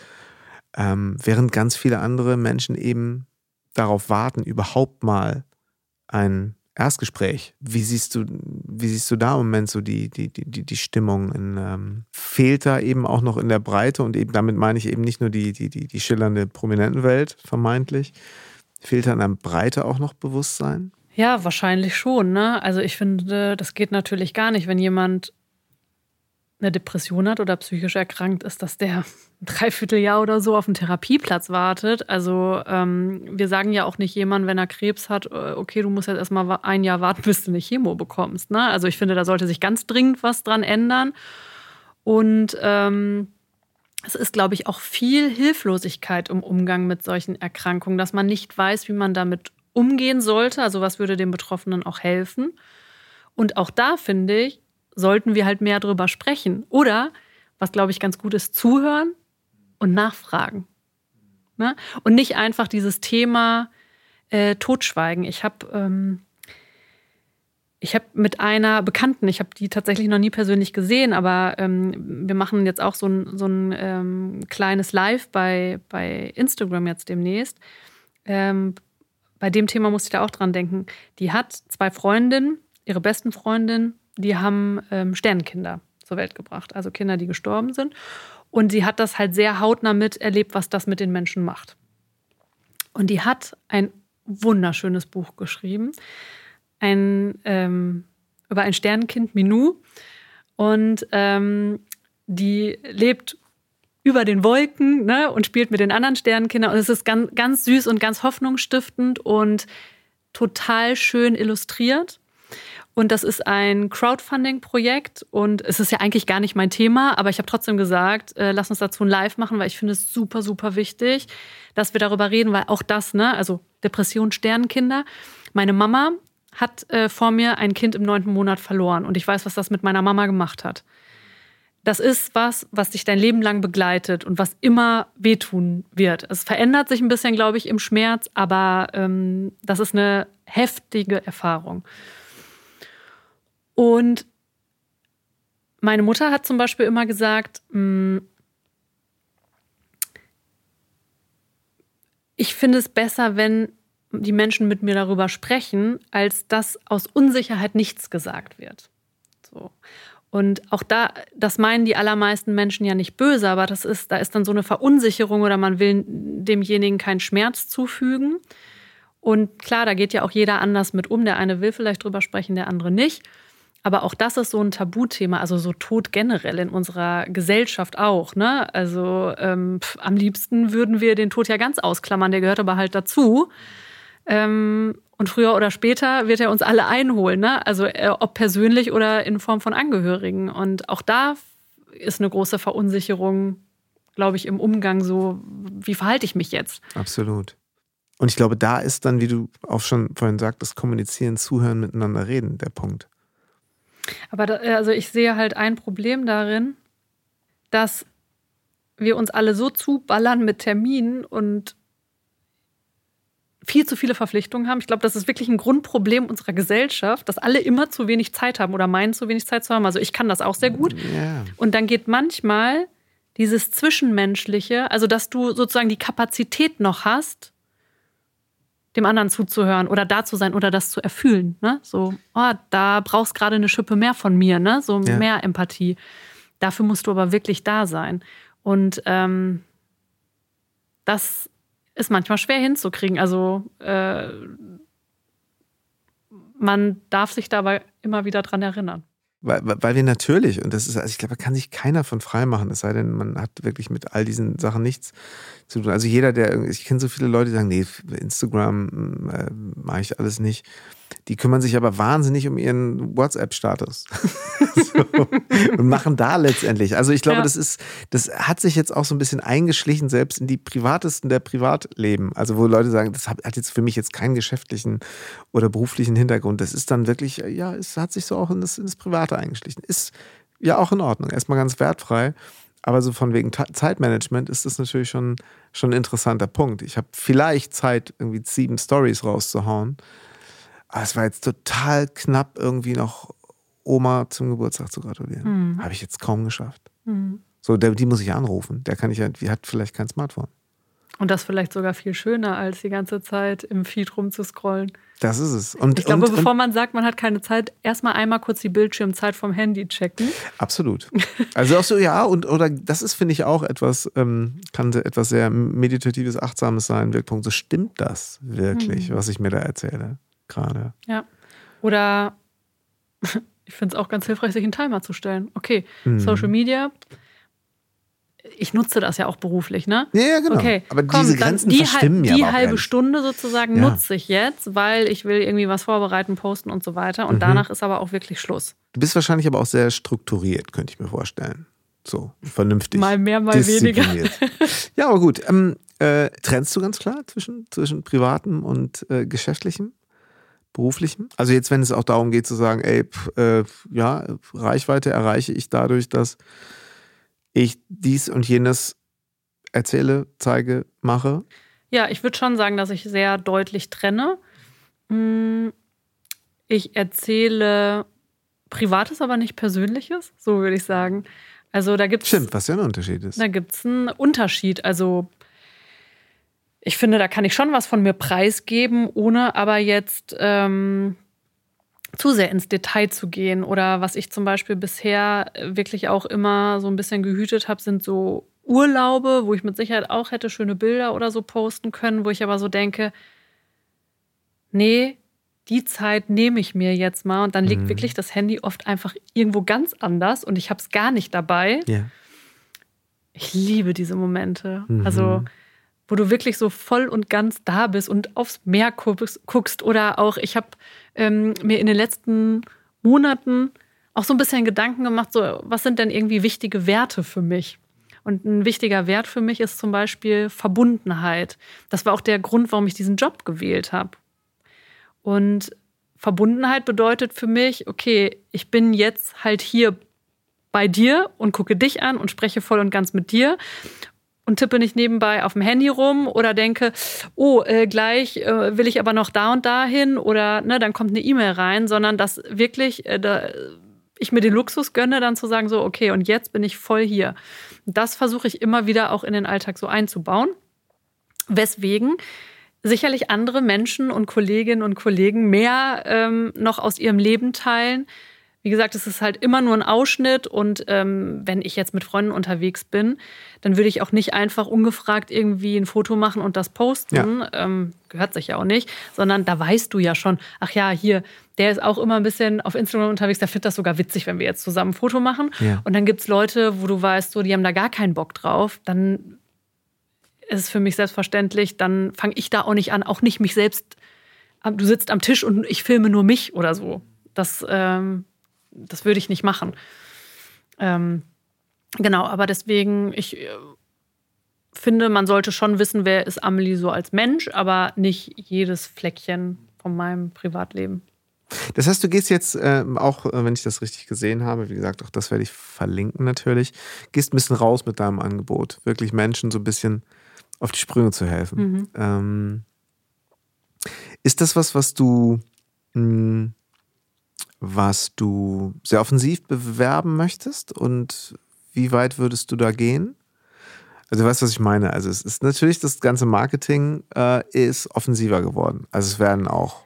ähm, während ganz viele andere Menschen eben darauf warten, überhaupt mal ein Erstgespräch. Wie siehst du, wie siehst du da im Moment so die, die, die, die Stimmung? In, ähm, fehlt da eben auch noch in der Breite und eben damit meine ich eben nicht nur die, die, die, die schillernde Prominentenwelt, vermeintlich. Fehlt da in der Breite auch noch Bewusstsein? Ja, wahrscheinlich schon. Ne? Also ich finde, das geht natürlich gar nicht, wenn jemand eine Depression hat oder psychisch erkrankt ist, dass der ein Dreivierteljahr oder so auf einen Therapieplatz wartet. Also ähm, wir sagen ja auch nicht jemand, wenn er Krebs hat, äh, okay, du musst jetzt erstmal ein Jahr warten, bis du eine Chemo bekommst. Ne? Also ich finde, da sollte sich ganz dringend was dran ändern. Und ähm, es ist, glaube ich, auch viel Hilflosigkeit im Umgang mit solchen Erkrankungen, dass man nicht weiß, wie man damit umgehen sollte. Also was würde den Betroffenen auch helfen. Und auch da finde ich, sollten wir halt mehr drüber sprechen. Oder, was glaube ich ganz gut ist, zuhören und nachfragen. Ne? Und nicht einfach dieses Thema äh, totschweigen. Ich habe ähm, habe mit einer Bekannten, ich habe die tatsächlich noch nie persönlich gesehen, aber ähm, wir machen jetzt auch so ein, so ein ähm, kleines Live bei, bei Instagram jetzt demnächst. Ähm, bei dem Thema musste ich da auch dran denken. Die hat zwei Freundinnen, ihre besten Freundinnen die haben ähm, Sternenkinder zur Welt gebracht, also Kinder, die gestorben sind. Und sie hat das halt sehr hautnah miterlebt, was das mit den Menschen macht. Und die hat ein wunderschönes Buch geschrieben, ein, ähm, über ein Sternenkind, Minou. Und ähm, die lebt über den Wolken ne, und spielt mit den anderen Sternenkindern. Und es ist ganz, ganz süß und ganz hoffnungsstiftend und total schön illustriert. Und das ist ein Crowdfunding-Projekt und es ist ja eigentlich gar nicht mein Thema, aber ich habe trotzdem gesagt, äh, lass uns dazu ein Live machen, weil ich finde es super, super wichtig, dass wir darüber reden, weil auch das, ne, also Depression, Sternenkinder. Meine Mama hat äh, vor mir ein Kind im neunten Monat verloren und ich weiß, was das mit meiner Mama gemacht hat. Das ist was, was dich dein Leben lang begleitet und was immer wehtun wird. Es verändert sich ein bisschen, glaube ich, im Schmerz, aber ähm, das ist eine heftige Erfahrung. Und meine Mutter hat zum Beispiel immer gesagt, mm, ich finde es besser, wenn die Menschen mit mir darüber sprechen, als dass aus Unsicherheit nichts gesagt wird. So. Und auch da, das meinen die allermeisten Menschen ja nicht böse, aber das ist, da ist dann so eine Verunsicherung oder man will demjenigen keinen Schmerz zufügen. Und klar, da geht ja auch jeder anders mit um. Der eine will vielleicht drüber sprechen, der andere nicht. Aber auch das ist so ein Tabuthema, also so Tod generell in unserer Gesellschaft auch. Ne? Also ähm, pf, am liebsten würden wir den Tod ja ganz ausklammern, der gehört aber halt dazu. Ähm, und früher oder später wird er uns alle einholen, ne? also äh, ob persönlich oder in Form von Angehörigen. Und auch da ist eine große Verunsicherung, glaube ich, im Umgang so, wie verhalte ich mich jetzt? Absolut. Und ich glaube, da ist dann, wie du auch schon vorhin sagtest, kommunizieren, zuhören, miteinander reden, der Punkt. Aber da, also ich sehe halt ein Problem darin, dass wir uns alle so zuballern mit Terminen und viel zu viele Verpflichtungen haben. Ich glaube, das ist wirklich ein Grundproblem unserer Gesellschaft, dass alle immer zu wenig Zeit haben oder meinen, zu wenig Zeit zu haben. Also ich kann das auch sehr gut. Yeah. Und dann geht manchmal dieses Zwischenmenschliche, also dass du sozusagen die Kapazität noch hast, dem anderen zuzuhören oder da zu sein oder das zu erfühlen. Ne? So, oh, da brauchst gerade eine Schippe mehr von mir, ne? so ja. mehr Empathie. Dafür musst du aber wirklich da sein. Und ähm, das ist manchmal schwer hinzukriegen. Also äh, man darf sich dabei immer wieder dran erinnern. Weil, weil wir natürlich, und das ist, also ich glaube, da kann sich keiner von frei machen, es sei denn, man hat wirklich mit all diesen Sachen nichts zu tun. Also jeder, der, ich kenne so viele Leute, die sagen, nee, Instagram äh, mache ich alles nicht. Die kümmern sich aber wahnsinnig um ihren WhatsApp-Status. so. Und machen da letztendlich. Also ich glaube, ja. das ist, das hat sich jetzt auch so ein bisschen eingeschlichen, selbst in die privatesten der Privatleben. Also wo Leute sagen, das hat jetzt für mich jetzt keinen geschäftlichen oder beruflichen Hintergrund. Das ist dann wirklich, ja, es hat sich so auch in das, in das Private eingeschlichen. Ist ja auch in Ordnung. Erstmal ganz wertfrei. Aber so von wegen Zeitmanagement ist das natürlich schon, schon ein interessanter Punkt. Ich habe vielleicht Zeit, irgendwie sieben Stories rauszuhauen. Aber es war jetzt total knapp, irgendwie noch Oma zum Geburtstag zu gratulieren. Mhm. Habe ich jetzt kaum geschafft. Mhm. So, der, die muss ich anrufen. Der kann ich ja, die hat vielleicht kein Smartphone. Und das vielleicht sogar viel schöner, als die ganze Zeit im Feed rumzuscrollen. Das ist es. Und, ich glaube, und, bevor und, man sagt, man hat keine Zeit, erstmal einmal kurz die Bildschirmzeit vom Handy checken. Absolut. Also auch so, ja, und oder das ist, finde ich, auch etwas, ähm, kann etwas sehr Meditatives, Achtsames sein. Wirkpunkt. So stimmt das wirklich, mhm. was ich mir da erzähle, gerade. Ja. Oder ich finde es auch ganz hilfreich, sich einen Timer zu stellen. Okay, mhm. Social Media, ich nutze das ja auch beruflich, ne? Ja, ja genau. Okay, aber komm, diese Grenzen die, verschwimmen ja Die halbe. Stunde sozusagen ja. nutze ich jetzt, weil ich will irgendwie was vorbereiten, posten und so weiter. Und mhm. danach ist aber auch wirklich Schluss. Du bist wahrscheinlich aber auch sehr strukturiert, könnte ich mir vorstellen. So, vernünftig. Mal mehr, mal weniger. ja, aber gut. Ähm, äh, trennst du ganz klar zwischen, zwischen privatem und äh, geschäftlichem? Beruflichem? Also jetzt, wenn es auch darum geht zu sagen, ey, pf, äh, ja, Reichweite erreiche ich dadurch, dass ich dies und jenes erzähle, zeige, mache? Ja, ich würde schon sagen, dass ich sehr deutlich trenne. Hm, ich erzähle Privates, aber nicht Persönliches, so würde ich sagen. Also da gibt es. Stimmt, was ja ein Unterschied ist. Da gibt es einen Unterschied. Also ich finde, da kann ich schon was von mir preisgeben, ohne aber jetzt ähm, zu sehr ins Detail zu gehen. Oder was ich zum Beispiel bisher wirklich auch immer so ein bisschen gehütet habe, sind so Urlaube, wo ich mit Sicherheit auch hätte schöne Bilder oder so posten können, wo ich aber so denke, nee, die Zeit nehme ich mir jetzt mal und dann liegt mhm. wirklich das Handy oft einfach irgendwo ganz anders und ich habe es gar nicht dabei. Ja. Ich liebe diese Momente. Mhm. Also, wo du wirklich so voll und ganz da bist und aufs Meer guckst. Oder auch, ich habe ähm, mir in den letzten Monaten auch so ein bisschen Gedanken gemacht, so, was sind denn irgendwie wichtige Werte für mich? Und ein wichtiger Wert für mich ist zum Beispiel Verbundenheit. Das war auch der Grund, warum ich diesen Job gewählt habe. Und Verbundenheit bedeutet für mich, okay, ich bin jetzt halt hier bei dir und gucke dich an und spreche voll und ganz mit dir und tippe nicht nebenbei auf dem Handy rum oder denke, oh, äh, gleich äh, will ich aber noch da und da hin oder ne, dann kommt eine E-Mail rein, sondern dass wirklich äh, da, ich mir den Luxus gönne, dann zu sagen, so, okay, und jetzt bin ich voll hier. Das versuche ich immer wieder auch in den Alltag so einzubauen. Weswegen sicherlich andere Menschen und Kolleginnen und Kollegen mehr ähm, noch aus ihrem Leben teilen. Wie gesagt, es ist halt immer nur ein Ausschnitt und ähm, wenn ich jetzt mit Freunden unterwegs bin, dann würde ich auch nicht einfach ungefragt irgendwie ein Foto machen und das posten. Ja. Ähm, gehört sich ja auch nicht, sondern da weißt du ja schon, ach ja, hier, der ist auch immer ein bisschen auf Instagram unterwegs, der findet das sogar witzig, wenn wir jetzt zusammen ein Foto machen. Ja. Und dann gibt es Leute, wo du weißt, so, die haben da gar keinen Bock drauf. Dann ist es für mich selbstverständlich, dann fange ich da auch nicht an, auch nicht mich selbst. Du sitzt am Tisch und ich filme nur mich oder so. Das, ähm, das würde ich nicht machen. Ähm, genau, aber deswegen, ich äh, finde, man sollte schon wissen, wer ist Amelie so als Mensch, aber nicht jedes Fleckchen von meinem Privatleben. Das heißt, du gehst jetzt äh, auch, wenn ich das richtig gesehen habe, wie gesagt, auch das werde ich verlinken natürlich, gehst ein bisschen raus mit deinem Angebot. Wirklich Menschen so ein bisschen auf die Sprünge zu helfen. Mhm. Ähm, ist das was, was du, mh, hm, was du sehr offensiv bewerben möchtest? Und wie weit würdest du da gehen? Also du weißt, was ich meine. Also es ist natürlich, das ganze Marketing äh, ist offensiver geworden. Also es werden auch,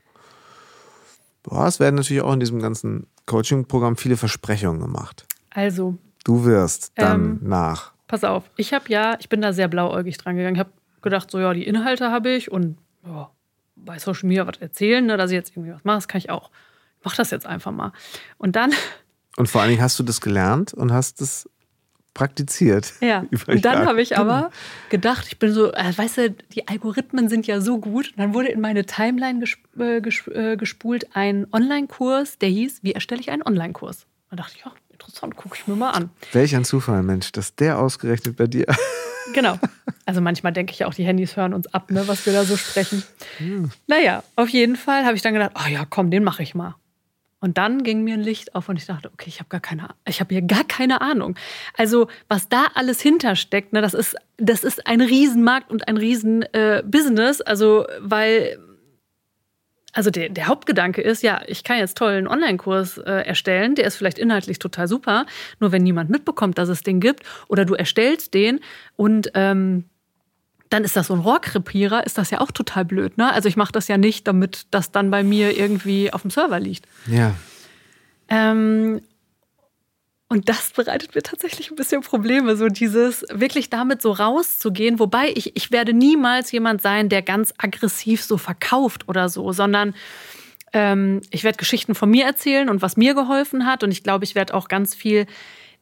boah, es werden natürlich auch in diesem ganzen Coaching-Programm viele Versprechungen gemacht. Also. Du wirst dann ähm, nach Pass auf, ich habe ja, ich bin da sehr blauäugig dran gegangen. Ich habe gedacht, so ja, die Inhalte habe ich und ja, bei Social Media was erzählen, ne, dass ich jetzt irgendwie was mache, das kann ich auch. Mach das jetzt einfach mal. Und dann. Und vor allen Dingen hast du das gelernt und hast es praktiziert. Ja. Und dann habe ich aber gedacht, ich bin so, äh, weißt du, die Algorithmen sind ja so gut. Und dann wurde in meine Timeline gesp äh, gesp äh, gespult ein Online-Kurs, der hieß, wie erstelle ich einen Online-Kurs? Da dachte ich, ja, interessant, gucke ich mir mal an. Welch ein Zufall, Mensch, dass der ausgerechnet bei dir. Genau. Also manchmal denke ich auch, die Handys hören uns ab, ne, was wir da so sprechen. Hm. Naja, auf jeden Fall habe ich dann gedacht, oh ja, komm, den mache ich mal. Und dann ging mir ein Licht auf und ich dachte, okay, ich habe gar keine, ich habe hier gar keine Ahnung. Also was da alles hintersteckt, ne, das ist, das ist ein Riesenmarkt und ein Riesenbusiness. Äh, also weil also der, der, Hauptgedanke ist, ja, ich kann jetzt toll einen Online-Kurs äh, erstellen, der ist vielleicht inhaltlich total super, nur wenn niemand mitbekommt, dass es den gibt, oder du erstellst den und ähm, dann ist das so ein Rohrkrepierer, ist das ja auch total blöd. Ne? Also ich mache das ja nicht, damit das dann bei mir irgendwie auf dem Server liegt. Ja. Ähm, und das bereitet mir tatsächlich ein bisschen Probleme, so dieses wirklich damit so rauszugehen. Wobei ich, ich werde niemals jemand sein, der ganz aggressiv so verkauft oder so, sondern ähm, ich werde Geschichten von mir erzählen und was mir geholfen hat. Und ich glaube, ich werde auch ganz viel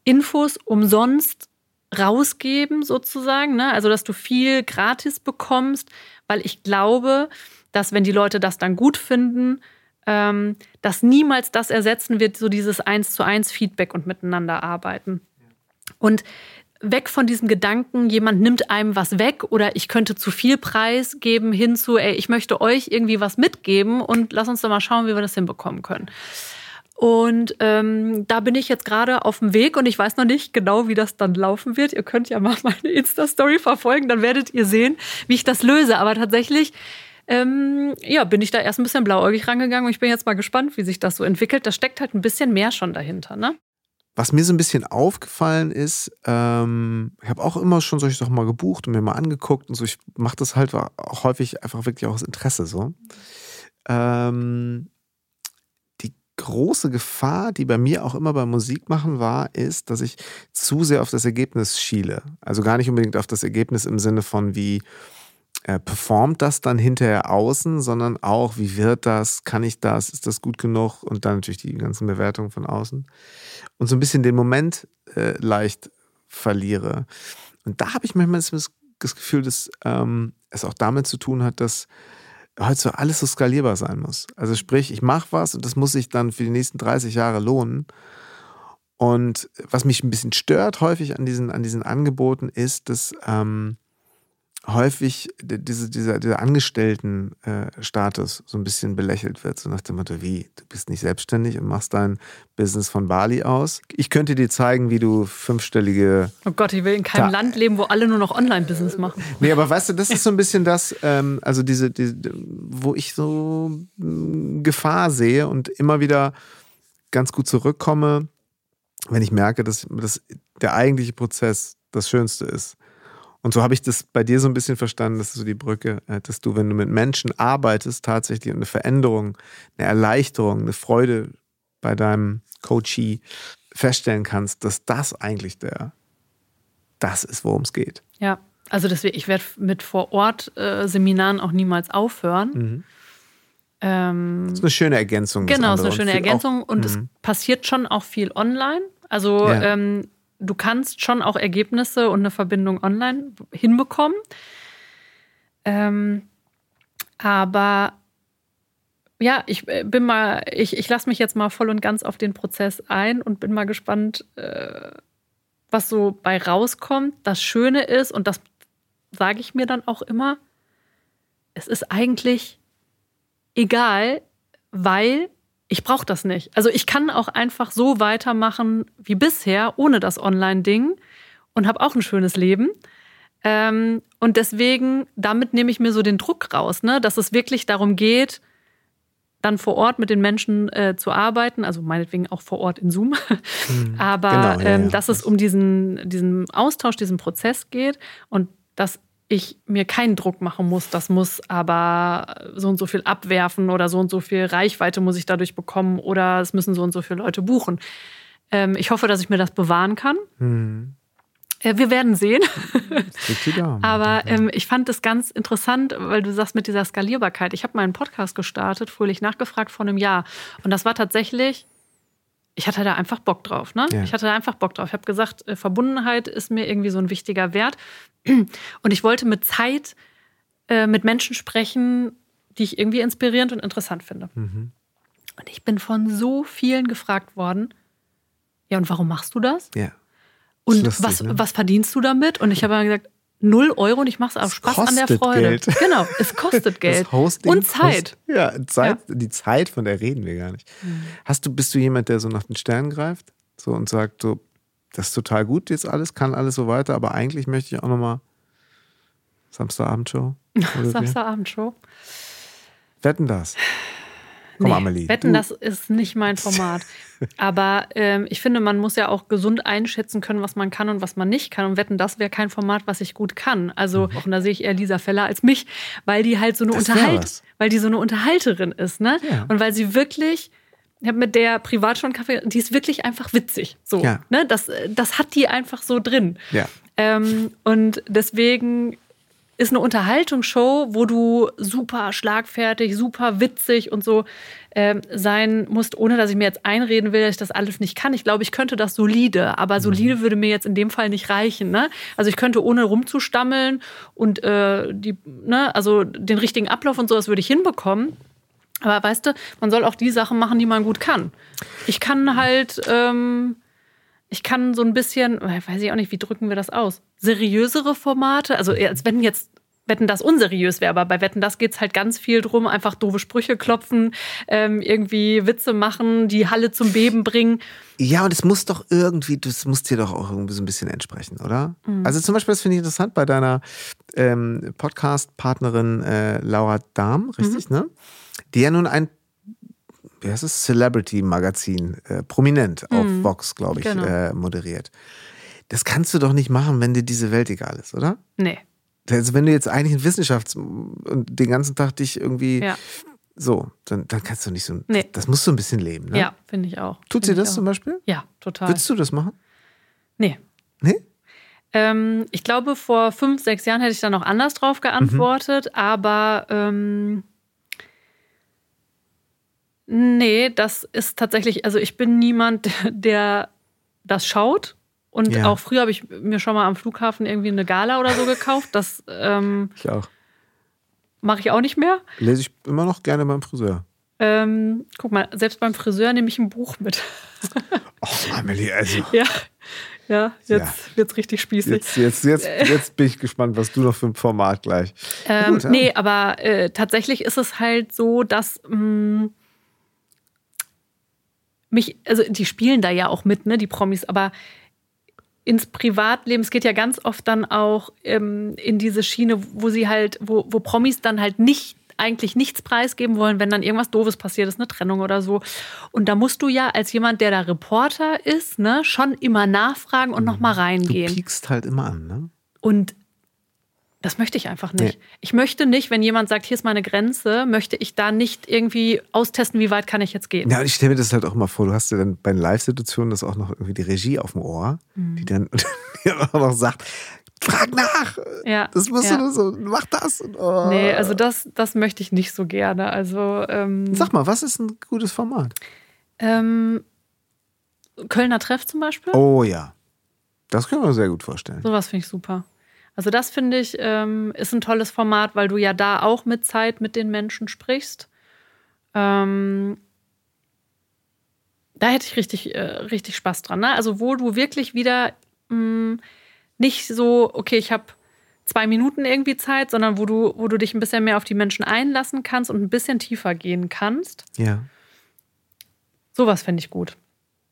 Infos umsonst rausgeben, sozusagen. Ne? Also, dass du viel gratis bekommst, weil ich glaube, dass wenn die Leute das dann gut finden, ähm, das niemals das ersetzen wird, so dieses Eins zu eins Feedback und miteinander arbeiten. Und weg von diesem Gedanken, jemand nimmt einem was weg oder ich könnte zu viel Preis geben, hin zu, ey, ich möchte euch irgendwie was mitgeben und lass uns doch mal schauen, wie wir das hinbekommen können. Und ähm, da bin ich jetzt gerade auf dem Weg und ich weiß noch nicht genau, wie das dann laufen wird. Ihr könnt ja mal meine Insta-Story verfolgen, dann werdet ihr sehen, wie ich das löse. Aber tatsächlich ähm, ja, bin ich da erst ein bisschen blauäugig rangegangen und ich bin jetzt mal gespannt, wie sich das so entwickelt. Da steckt halt ein bisschen mehr schon dahinter, ne? Was mir so ein bisschen aufgefallen ist, ähm, ich habe auch immer schon solche Sachen mal gebucht und mir mal angeguckt und so. Ich mache das halt auch häufig einfach wirklich auch aus Interesse so. Ähm, große Gefahr, die bei mir auch immer beim Musikmachen war, ist, dass ich zu sehr auf das Ergebnis schiele. Also gar nicht unbedingt auf das Ergebnis im Sinne von wie äh, performt das dann hinterher außen, sondern auch, wie wird das, kann ich das, ist das gut genug und dann natürlich die ganzen Bewertungen von außen. Und so ein bisschen den Moment äh, leicht verliere. Und da habe ich manchmal das, Gefühl, dass ähm, es auch damit zu tun hat, dass so alles so skalierbar sein muss. Also sprich, ich mache was und das muss sich dann für die nächsten 30 Jahre lohnen. Und was mich ein bisschen stört häufig an diesen, an diesen Angeboten ist, dass ähm, häufig diese, dieser, dieser Angestelltenstatus so ein bisschen belächelt wird. So nach dem Motto, wie, du bist nicht selbstständig und machst dein Business von Bali aus. Ich könnte dir zeigen, wie du fünfstellige... Oh Gott, ich will in keinem Ta Land leben, wo alle nur noch Online-Business machen. Nee, aber weißt du, das ist so ein bisschen das, ähm, also diese, diese, wo ich so mm, Gefahr sehe und immer wieder ganz gut zurückkomme, wenn ich merke, dass, dass der eigentliche Prozess das Schönste ist. Und so habe ich das bei dir so ein bisschen verstanden, das ist so die Brücke, äh, dass du, wenn du mit Menschen arbeitest, tatsächlich eine Veränderung, eine Erleichterung, eine Freude bei deinem Coachee feststellen kannst, dass das eigentlich der, das ist, worum es geht. Ja, also deswegen, ich werde mit Vor-Ort-Seminaren auch niemals aufhören. Mhm. Ähm, das ist eine schöne Ergänzung. Genau, das ist eine schöne Ergänzung auch, und es mhm. passiert schon auch viel online. Also ja. ähm, du kannst schon auch Ergebnisse und eine Verbindung online hinbekommen. Ähm, aber ja, ich äh, bin mal, ich, ich lasse mich jetzt mal voll und ganz auf den Prozess ein und bin mal gespannt, äh, was so bei rauskommt. Das Schöne ist, und das sage ich mir dann auch immer, es ist eigentlich egal, weil ich brauche das nicht. Also ich kann auch einfach so weitermachen wie bisher, ohne das Online-Ding und habe auch ein schönes Leben. Ähm, und deswegen, damit nehme ich mir so den Druck raus, ne? dass es wirklich darum geht, dann vor Ort mit den Menschen äh, zu arbeiten, also meinetwegen auch vor Ort in Zoom, mhm. aber genau, ja, ähm, dass es um diesen, diesen Austausch, diesen Prozess geht und dass ich mir keinen Druck machen muss, das muss aber so und so viel abwerfen oder so und so viel Reichweite muss ich dadurch bekommen oder es müssen so und so viele Leute buchen. Ähm, ich hoffe, dass ich mir das bewahren kann. Mhm. Äh, wir werden sehen. aber ähm, ich fand es ganz interessant, weil du sagst mit dieser Skalierbarkeit. Ich habe meinen Podcast gestartet, fröhlich nachgefragt vor einem Jahr. Und das war tatsächlich ich hatte da einfach Bock drauf. Ne? Ja. Ich hatte da einfach Bock drauf. Ich habe gesagt, äh, Verbundenheit ist mir irgendwie so ein wichtiger Wert. Und ich wollte mit Zeit äh, mit Menschen sprechen, die ich irgendwie inspirierend und interessant finde. Mhm. Und ich bin von so vielen gefragt worden, ja, und warum machst du das? Ja. Und lustig, was, ne? was verdienst du damit? Und ich habe gesagt, null Euro und ich mache es aus Spaß an der Freude. Geld. Genau, es kostet Geld. und Zeit. Kost, ja, Zeit, ja. die Zeit, von der reden wir gar nicht. Mhm. Hast du, bist du jemand, der so nach den Sternen greift? So und sagt so, das ist total gut jetzt alles, kann alles so weiter, aber eigentlich möchte ich auch nochmal Samstagabendshow. Samstagabendshow. Wetten das? Komm, nee, Amelie. Wetten, das ist nicht mein Format. Aber ähm, ich finde, man muss ja auch gesund einschätzen können, was man kann und was man nicht kann. Und wetten, das wäre kein Format, was ich gut kann. Also, und da sehe ich eher Lisa Feller als mich, weil die halt so eine Mhm. Unterhalt, weil die so eine Unterhalterin ist, ne? Ja. Und weil sie wirklich, ich habe mit der privat schon Kaffee, die ist wirklich einfach witzig. So, Ja. ne? Das, das hat die einfach so drin. Ja. Ähm, und deswegen ist eine Unterhaltungsshow, wo du super schlagfertig, super witzig und so ähm, sein musst, ohne dass ich mir jetzt einreden will, dass ich das alles nicht kann. Ich glaube, ich könnte das solide, aber solide würde mir jetzt in dem Fall nicht reichen. Ne? Also ich könnte ohne rumzustammeln und äh, die, ne, also den richtigen Ablauf und sowas würde ich hinbekommen. Aber weißt du, man soll auch die Sachen machen, die man gut kann. Ich kann halt, ähm, ich kann so ein bisschen, weiß ich auch nicht, wie drücken wir das aus? Seriösere Formate, also eher, als wenn jetzt Wetten das unseriös wäre, aber bei Wetten das geht es halt ganz viel drum, einfach doofe Sprüche klopfen, ähm, irgendwie Witze machen, die Halle zum Beben bringen. Ja, und es muss doch irgendwie, das muss dir doch auch irgendwie so ein bisschen entsprechen, oder? Mhm. Also zum Beispiel, das finde ich interessant bei deiner ähm, Podcast-Partnerin äh, Laura Dahm, richtig, Mhm. ne? Die ja nun ein, wie heißt es, Celebrity-Magazin, äh, prominent auf Vox, glaube ich, Genau. äh, moderiert. Das kannst du doch nicht machen, wenn dir diese Welt egal ist, oder? Nee. Also wenn du jetzt eigentlich in Wissenschafts- und den ganzen Tag dich irgendwie Ja, so, dann, dann kannst du nicht so, Nee. das musst du ein bisschen leben, ne? ja finde ich auch. Tut sie Find ich das auch. zum Beispiel? Ja, total. Würdest du das machen? Nee. Nee? Ähm, ich glaube, vor fünf, sechs Jahren hätte ich da noch anders drauf geantwortet, aber ähm, nee, das ist tatsächlich, also ich bin niemand, der das schaut. Und Ja. auch früher habe ich mir schon mal am Flughafen irgendwie eine Gala oder so gekauft. Das ähm, Ich auch. mache ich auch nicht mehr. Lese ich immer noch gerne beim Friseur. Ähm, guck mal, selbst beim Friseur nehme ich ein Buch mit. Oh, Amelie, also. ja, ja, jetzt Ja. wird's richtig spießig. Jetzt, jetzt, jetzt, jetzt bin ich gespannt, was du noch für ein Format gleich. Ähm, Gut, ja. Nee, aber äh, tatsächlich ist es halt so, dass mh, mich, also die spielen da ja auch mit, ne, die Promis, aber ins Privatleben, es geht ja ganz oft dann auch ähm, in diese Schiene, wo sie halt, wo, wo Promis dann halt nicht eigentlich nichts preisgeben wollen, wenn dann irgendwas Doofes passiert ist, eine Trennung oder so. Und da musst du ja als jemand, der da Reporter ist, ne, schon immer nachfragen und nochmal Du reingehen. piekst halt immer an, ne? Und das möchte ich einfach nicht. Nee. Ich möchte nicht, wenn jemand sagt, hier ist meine Grenze, möchte ich da nicht irgendwie austesten, wie weit kann ich jetzt gehen. Ja, und ich stelle mir das halt auch mal vor, du hast ja dann bei den Live-Situationen das auch noch irgendwie die Regie auf dem Ohr, Mhm. die dann auch noch sagt, frag nach, Ja, das musst ja. du nur so, mach das. Und, oh. Nee, also das, das möchte ich nicht so gerne. Also ähm, Sag mal, was ist ein gutes Format? ähm, Kölner Treff zum Beispiel, Oh ja, das können wir sehr gut vorstellen. sowas finde ich super. Also das finde ich ähm, ist ein tolles Format, weil du ja da auch mit Zeit mit den Menschen sprichst. Ähm, da hätte ich richtig, äh, richtig Spaß dran. Ne? Also wo du wirklich wieder mh, nicht so, okay, ich habe zwei Minuten irgendwie Zeit, sondern wo du, wo du dich ein bisschen mehr auf die Menschen einlassen kannst und ein bisschen tiefer gehen kannst. Ja. Sowas finde ich gut.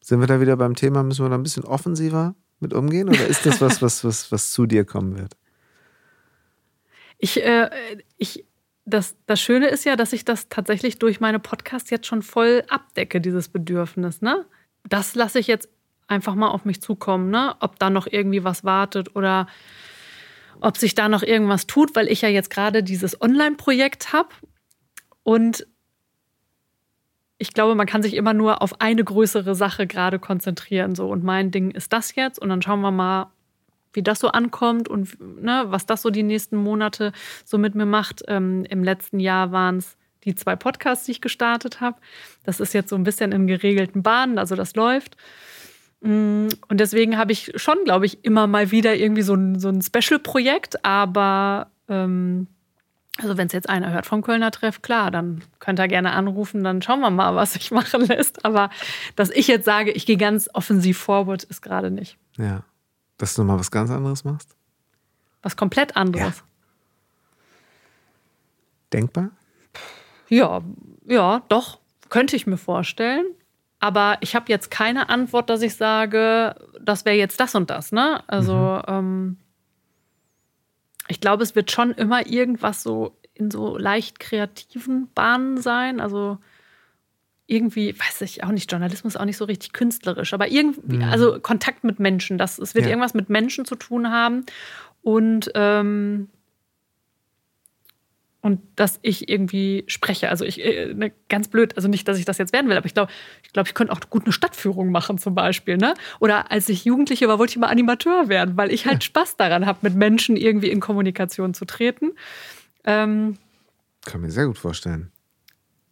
Sind wir da wieder beim Thema, müssen wir da ein bisschen offensiver mit umgehen? Oder ist das was, was, was, was zu dir kommen wird? Ich, äh, ich, das, das Schöne ist ja, dass ich das tatsächlich durch meine Podcasts jetzt schon voll abdecke, dieses Bedürfnis. Ne? Das lasse ich jetzt einfach mal auf mich zukommen, ne? ob da noch irgendwie was wartet oder ob sich da noch irgendwas tut, weil ich ja jetzt gerade dieses Online-Projekt habe und ich glaube, man kann sich immer nur auf eine größere Sache gerade konzentrieren. So. Und mein Ding ist das jetzt. Und dann schauen wir mal, wie das so ankommt und ne, was das so die nächsten Monate so mit mir macht. Ähm, Im letzten Jahr waren es die zwei Podcasts, die ich gestartet habe. Das ist jetzt so ein bisschen in geregelten Bahnen, also das läuft. Mm, Und deswegen habe ich schon, glaube ich, immer mal wieder irgendwie so ein, so ein Special-Projekt. Aber ähm, also wenn es jetzt einer hört vom Kölner Treff, klar, dann könnt ihr gerne anrufen, dann schauen wir mal, was sich machen lässt. Aber dass ich jetzt sage, ich gehe ganz offensiv forward, ist gerade nicht. Ja. Dass du nochmal was ganz anderes machst? Was komplett anderes. Denkbar? Ja, ja, doch, könnte ich mir vorstellen. Aber ich habe jetzt keine Antwort, dass ich sage, das wäre jetzt das und das. Ne? Also ähm, ich glaube, es wird schon immer irgendwas so in so leicht kreativen Bahnen sein. Also irgendwie, weiß ich auch nicht, Journalismus auch nicht so richtig künstlerisch, aber irgendwie, mhm. also Kontakt mit Menschen, das, es wird ja. irgendwas mit Menschen zu tun haben und ähm, und dass ich irgendwie spreche. Also ich, äh, ne, ganz blöd, also nicht, dass ich das jetzt werden will, aber ich glaube, ich, glaub, ich könnte auch gut eine Stadtführung machen zum Beispiel. Ne? Oder als ich Jugendliche war, wollte ich mal Animateur werden, weil ich halt ja. Spaß daran habe, mit Menschen irgendwie in Kommunikation zu treten. Ähm, Kann mir sehr gut vorstellen.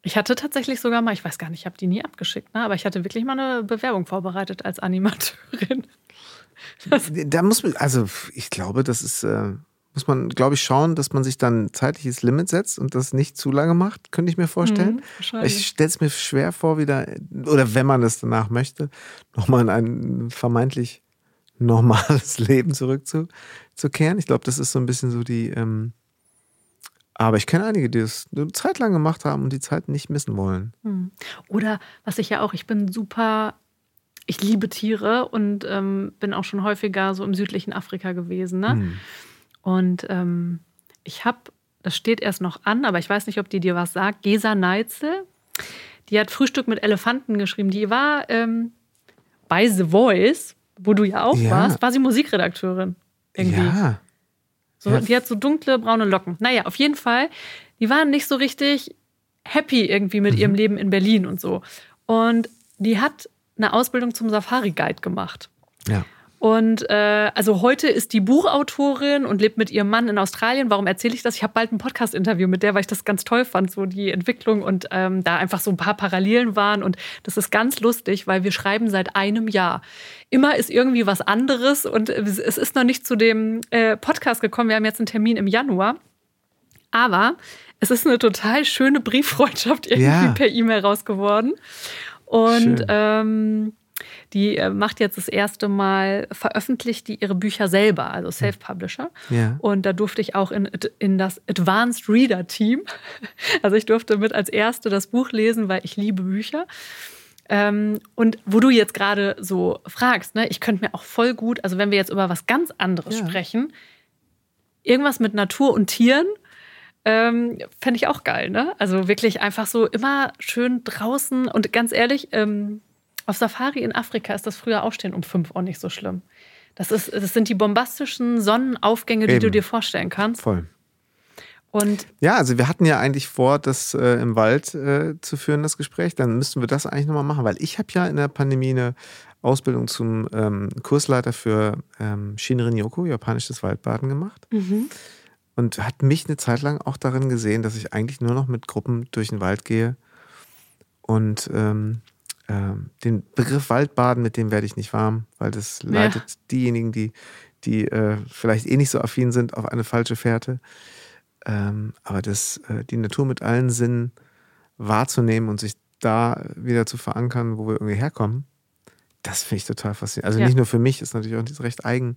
Ich hatte tatsächlich sogar mal, ich weiß gar nicht, ich habe die nie abgeschickt, ne? aber ich hatte wirklich mal eine Bewerbung vorbereitet als Animateurin. Das da muss man, also ich glaube, das ist, äh, muss man, glaube ich, schauen, dass man sich dann ein zeitliches Limit setzt und das nicht zu lange macht, könnte ich mir vorstellen. Mhm, ich stelle es mir schwer vor, wieder, oder wenn man es danach möchte, nochmal in ein vermeintlich normales Leben zurückzukehren. Ich glaube, das ist so ein bisschen so die, ähm, aber ich kenne einige, die es eine Zeit lang gemacht haben und die Zeit nicht missen wollen. Hm. Oder was ich ja auch, ich bin super, ich liebe Tiere und ähm, bin auch schon häufiger so im südlichen Afrika gewesen. Ne? Hm. Und ähm, ich habe, das steht erst noch an, aber ich weiß nicht, ob die dir was sagt, Gesa Neitzel. Die hat Frühstück mit Elefanten geschrieben. Die war ähm, bei The Voice, wo du ja auch ja. warst, war sie Musikredakteurin. Irgendwie. Ja. So, ja. Die hat so dunkle braune Locken. Naja, auf jeden Fall, die waren nicht so richtig happy irgendwie mit mhm. ihrem Leben in Berlin und so. Und die hat eine Ausbildung zum Safari-Guide gemacht. Ja. Und äh, also heute ist die Buchautorin und lebt mit ihrem Mann in Australien. Warum erzähle ich das? Ich habe bald ein Podcast-Interview mit der, weil ich das ganz toll fand, so die Entwicklung und ähm, da einfach so ein paar Parallelen waren. Und das ist ganz lustig, weil wir schreiben seit einem Jahr. Immer ist irgendwie was anderes und es ist noch nicht zu dem äh, Podcast gekommen. Wir haben jetzt einen Termin im Januar. Aber es ist eine total schöne Brieffreundschaft irgendwie ja. per E-Mail raus geworden. Und ähm, die äh, macht jetzt das erste Mal, veröffentlicht die ihre Bücher selber, also Self-Publisher. Ja. Und da durfte ich auch in, in das Advanced Reader Team. Also ich durfte mit als Erste das Buch lesen, weil ich liebe Bücher. Ähm, und wo du jetzt gerade so fragst, ne, ich könnte mir auch voll gut, also wenn wir jetzt über was ganz anderes ja. sprechen, irgendwas mit Natur und Tieren, ähm, fände ich auch geil, ne? Also wirklich einfach so immer schön draußen und ganz ehrlich, ähm, auf Safari in Afrika ist das frühe Aufstehen um fünf auch nicht so schlimm. Das, ist, das sind die bombastischen Sonnenaufgänge, die Eben. du dir vorstellen kannst. Voll. Und ja, also wir hatten ja eigentlich vor, das äh, im Wald äh, zu führen, das Gespräch. Dann müssten wir das eigentlich nochmal machen, weil ich habe ja in der Pandemie eine Ausbildung zum ähm, Kursleiter für ähm, Shinrin-yoku, japanisches Waldbaden gemacht. Mhm. Und hat mich eine Zeit lang auch darin gesehen, dass ich eigentlich nur noch mit Gruppen durch den Wald gehe und ähm, den Begriff Waldbaden, mit dem werde ich nicht warm, weil das leitet ja. diejenigen, die, die äh, vielleicht eh nicht so affin sind, auf eine falsche Fährte. Ähm, aber das, äh, die Natur mit allen Sinnen wahrzunehmen und sich da wieder zu verankern, wo wir irgendwie herkommen, das finde ich total faszinierend. Also ja. nicht nur für mich, ist natürlich auch recht eigen,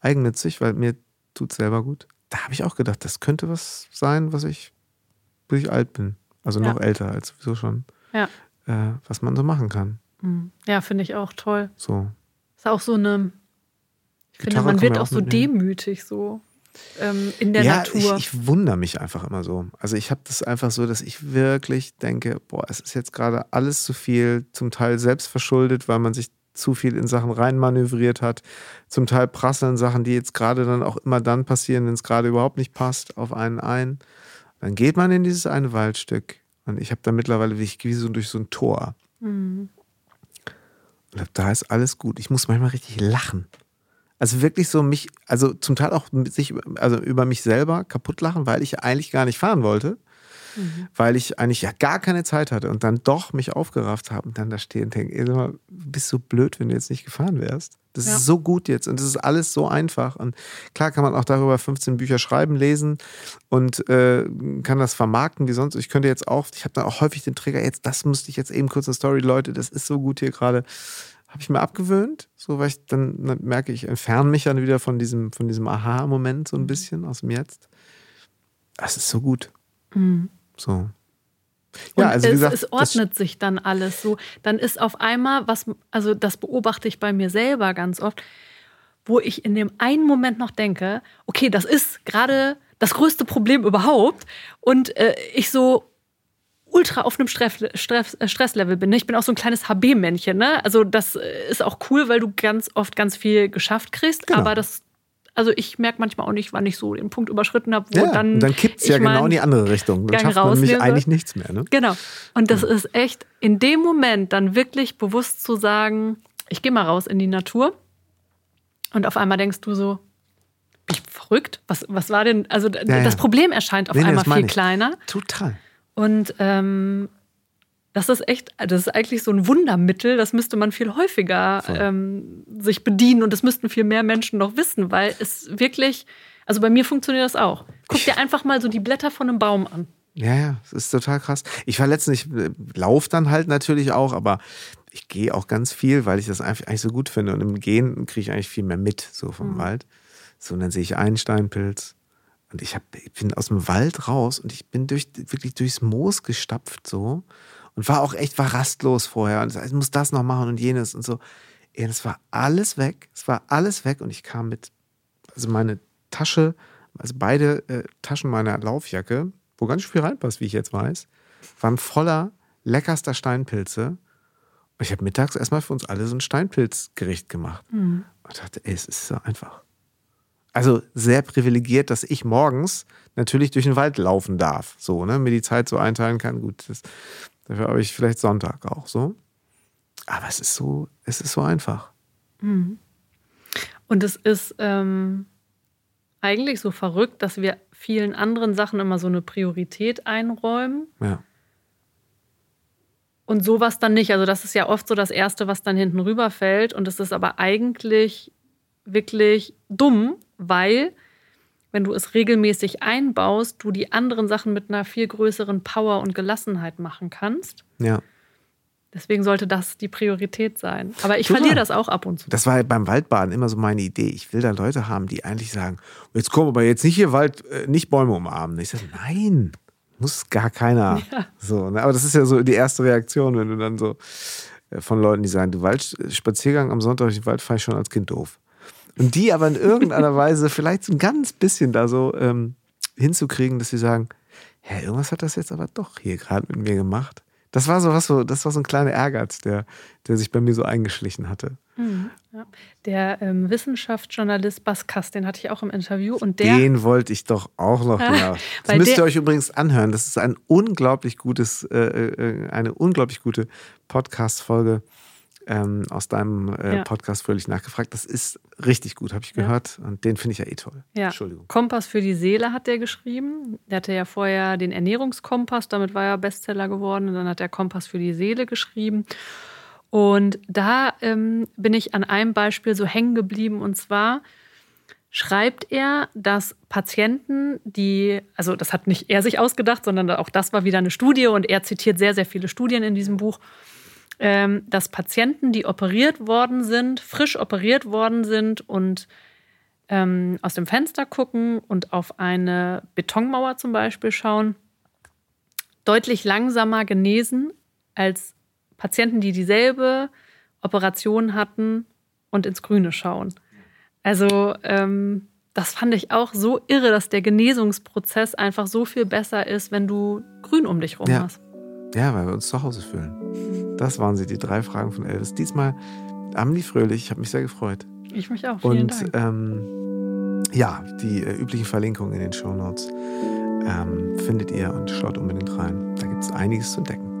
eigennützig, weil mir tut es selber gut. Da habe ich auch gedacht, das könnte was sein, was ich, bis ich alt bin. Also noch ja. älter als sowieso schon. Ja äh, was man so machen kann. Mhm. Ja, finde ich auch toll. So. Ist auch so eine, ich Gitarre finde, man wird auch so mitnehmen. demütig so ähm, in der ja, Natur. Ich, ich wundere mich einfach immer so. Also ich habe das einfach so, dass ich wirklich denke, boah, es ist jetzt gerade alles zu viel, zum Teil selbst verschuldet, weil man sich zu viel in Sachen reinmanövriert hat. Zum Teil prasseln Sachen, die jetzt gerade dann auch immer dann passieren, wenn es gerade überhaupt nicht passt, auf einen ein. Dann geht man in dieses eine Waldstück und ich habe da mittlerweile wie, wie so durch so ein Tor. Mhm. Und da ist alles gut. Ich muss manchmal richtig lachen. Also wirklich so mich, also zum Teil auch sich, also über mich selber kaputt lachen, weil ich eigentlich gar nicht fahren wollte mhm. weil ich eigentlich ja gar keine Zeit hatte und dann doch mich aufgerafft habe und dann da stehen und denke, ey, mal, bist so blöd, wenn du jetzt nicht gefahren wärst. Das ja. ist so gut jetzt und das ist alles so einfach. Und klar kann man auch darüber 15 Bücher schreiben, lesen und äh, kann das vermarkten wie sonst. Ich könnte jetzt auch, ich habe dann auch häufig den Trigger, jetzt, das müsste ich jetzt eben kurz eine Story, Leute, das ist so gut hier gerade. Habe ich mir abgewöhnt, so weil ich dann, dann merke, ich entferne mich dann wieder von diesem, von diesem Aha-Moment so ein mhm. bisschen aus dem Jetzt. Das ist so gut. Mhm. So. Ja, also es, gesagt, es ordnet sich dann alles so. Dann ist auf einmal, was, also das beobachte ich bei mir selber ganz oft, wo ich in dem einen Moment noch denke, okay, das ist gerade das größte Problem überhaupt. Und äh, ich so ultra auf einem Stress, Stress, äh, Stresslevel bin. Ich bin auch so ein kleines HB-Männchen. Ne? Also das äh, ist auch cool, weil du ganz oft ganz viel geschafft kriegst. Genau. Aber das also ich merke manchmal auch nicht, wann ich so den Punkt überschritten habe, wo ja, dann. Und dann kippt es ja genau in die andere Richtung. Dann schafft man nämlich eigentlich nichts mehr. Ne? Genau. Und das mhm. ist echt in dem Moment dann wirklich bewusst zu sagen, ich gehe mal raus in die Natur. Und auf einmal denkst du so, bin ich verrückt? Was, was war denn? Also ja, das ja. Problem erscheint auf nee, einmal viel kleiner. Total. Und ähm, das ist echt, das ist eigentlich so ein Wundermittel, das müsste man viel häufiger ähm, sich bedienen und das müssten viel mehr Menschen noch wissen, weil es wirklich, also bei mir funktioniert das auch. Guck dir einfach mal so die Blätter von einem Baum an. Ja, ja, das ist total krass. Ich war letztens, ich äh, laufe dann halt natürlich auch, aber ich gehe auch ganz viel, weil ich das einfach eigentlich so gut finde. Und im Gehen kriege ich eigentlich viel mehr mit, so vom mhm. Wald. So, und dann sehe ich einen Steinpilz. Und ich, hab, ich bin aus dem Wald raus und ich bin durch, wirklich durchs Moos gestapft so und war auch echt, war rastlos vorher und ich muss das noch machen und jenes und so. Und es war alles weg, es war alles weg und ich kam mit, also meine Tasche, also beide äh, Taschen meiner Laufjacke, wo ganz viel reinpasst, wie ich jetzt weiß, waren voller leckerster Steinpilze. Und ich habe mittags erstmal für uns alle so ein Steinpilzgericht gemacht. Mhm. Und dachte, ey, es ist so einfach. Also sehr privilegiert, dass ich morgens natürlich durch den Wald laufen darf. So, ne, mir die Zeit so einteilen kann. Gut, das, Dafür habe ich vielleicht Sonntag auch so. Aber es ist so, es ist so einfach. Mhm. Und es ist ähm, eigentlich so verrückt, dass wir vielen anderen Sachen immer so eine Priorität einräumen. Ja. Und sowas dann nicht. Also, das ist ja oft so das Erste, was dann hinten rüberfällt. Und es ist aber eigentlich wirklich dumm, weil wenn du es regelmäßig einbaust, du die anderen Sachen mit einer viel größeren Power und Gelassenheit machen kannst. Ja. Deswegen sollte das die Priorität sein. Aber ich verliere das auch ab und zu. Das war beim Waldbaden immer so meine Idee. Ich will da Leute haben, die eigentlich sagen, jetzt kommen aber jetzt nicht hier Wald, äh, nicht Bäume umarmen. Ich sage, nein, muss gar keiner. Ja. So, ne? Aber das ist ja so die erste Reaktion, wenn du dann so äh, von Leuten, die sagen, du Waldspaziergang am Sonntag durch den Wald fahre ich schon als Kind doof. Und die aber in irgendeiner Weise vielleicht so ein ganz bisschen da so ähm, hinzukriegen, dass sie sagen, ja, irgendwas hat das jetzt aber doch hier gerade mit mir gemacht. Das war so was so, das war so ein kleiner Ehrgeiz, der, der sich bei mir so eingeschlichen hatte. Mhm, ja. Der ähm, Wissenschaftsjournalist Baskas, den hatte ich auch im Interview und der. Den wollte ich doch auch noch genau. Das müsst ihr euch übrigens anhören. Das ist ein unglaublich gutes, äh, äh eine unglaublich gute Podcast-Folge ähm, aus deinem äh, ja. Podcast völlig nachgefragt. Das ist richtig gut, habe ich gehört. Ja. Und den finde ich ja eh toll. Ja. Entschuldigung. Kompass für die Seele hat der geschrieben. Der hatte ja vorher den Ernährungskompass, damit war er Bestseller geworden. Und dann hat er Kompass für die Seele geschrieben. Und da ähm, bin ich an einem Beispiel so hängen geblieben. Und zwar schreibt er, dass Patienten, die, also das hat nicht er sich ausgedacht, sondern auch das war wieder eine Studie und er zitiert sehr, sehr viele Studien in diesem Buch dass Patienten, die operiert worden sind, frisch operiert worden sind und ähm, aus dem Fenster gucken und auf eine Betonmauer zum Beispiel schauen, deutlich langsamer genesen als Patienten, die dieselbe Operation hatten und ins Grüne schauen. Also ähm, das fand ich auch so irre, dass der Genesungsprozess einfach so viel besser ist, wenn du Grün um dich rum ja. hast. Ja, weil wir uns zu Hause fühlen. Das waren sie, die drei Fragen von Elvis. Diesmal Amelie Fröhlich. Ich habe mich sehr gefreut. Ich mich auch. Vielen Und ähm, ja, die äh, üblichen Verlinkungen in den Show Notes ähm, findet ihr und schaut unbedingt rein. Da gibt es einiges zu entdecken.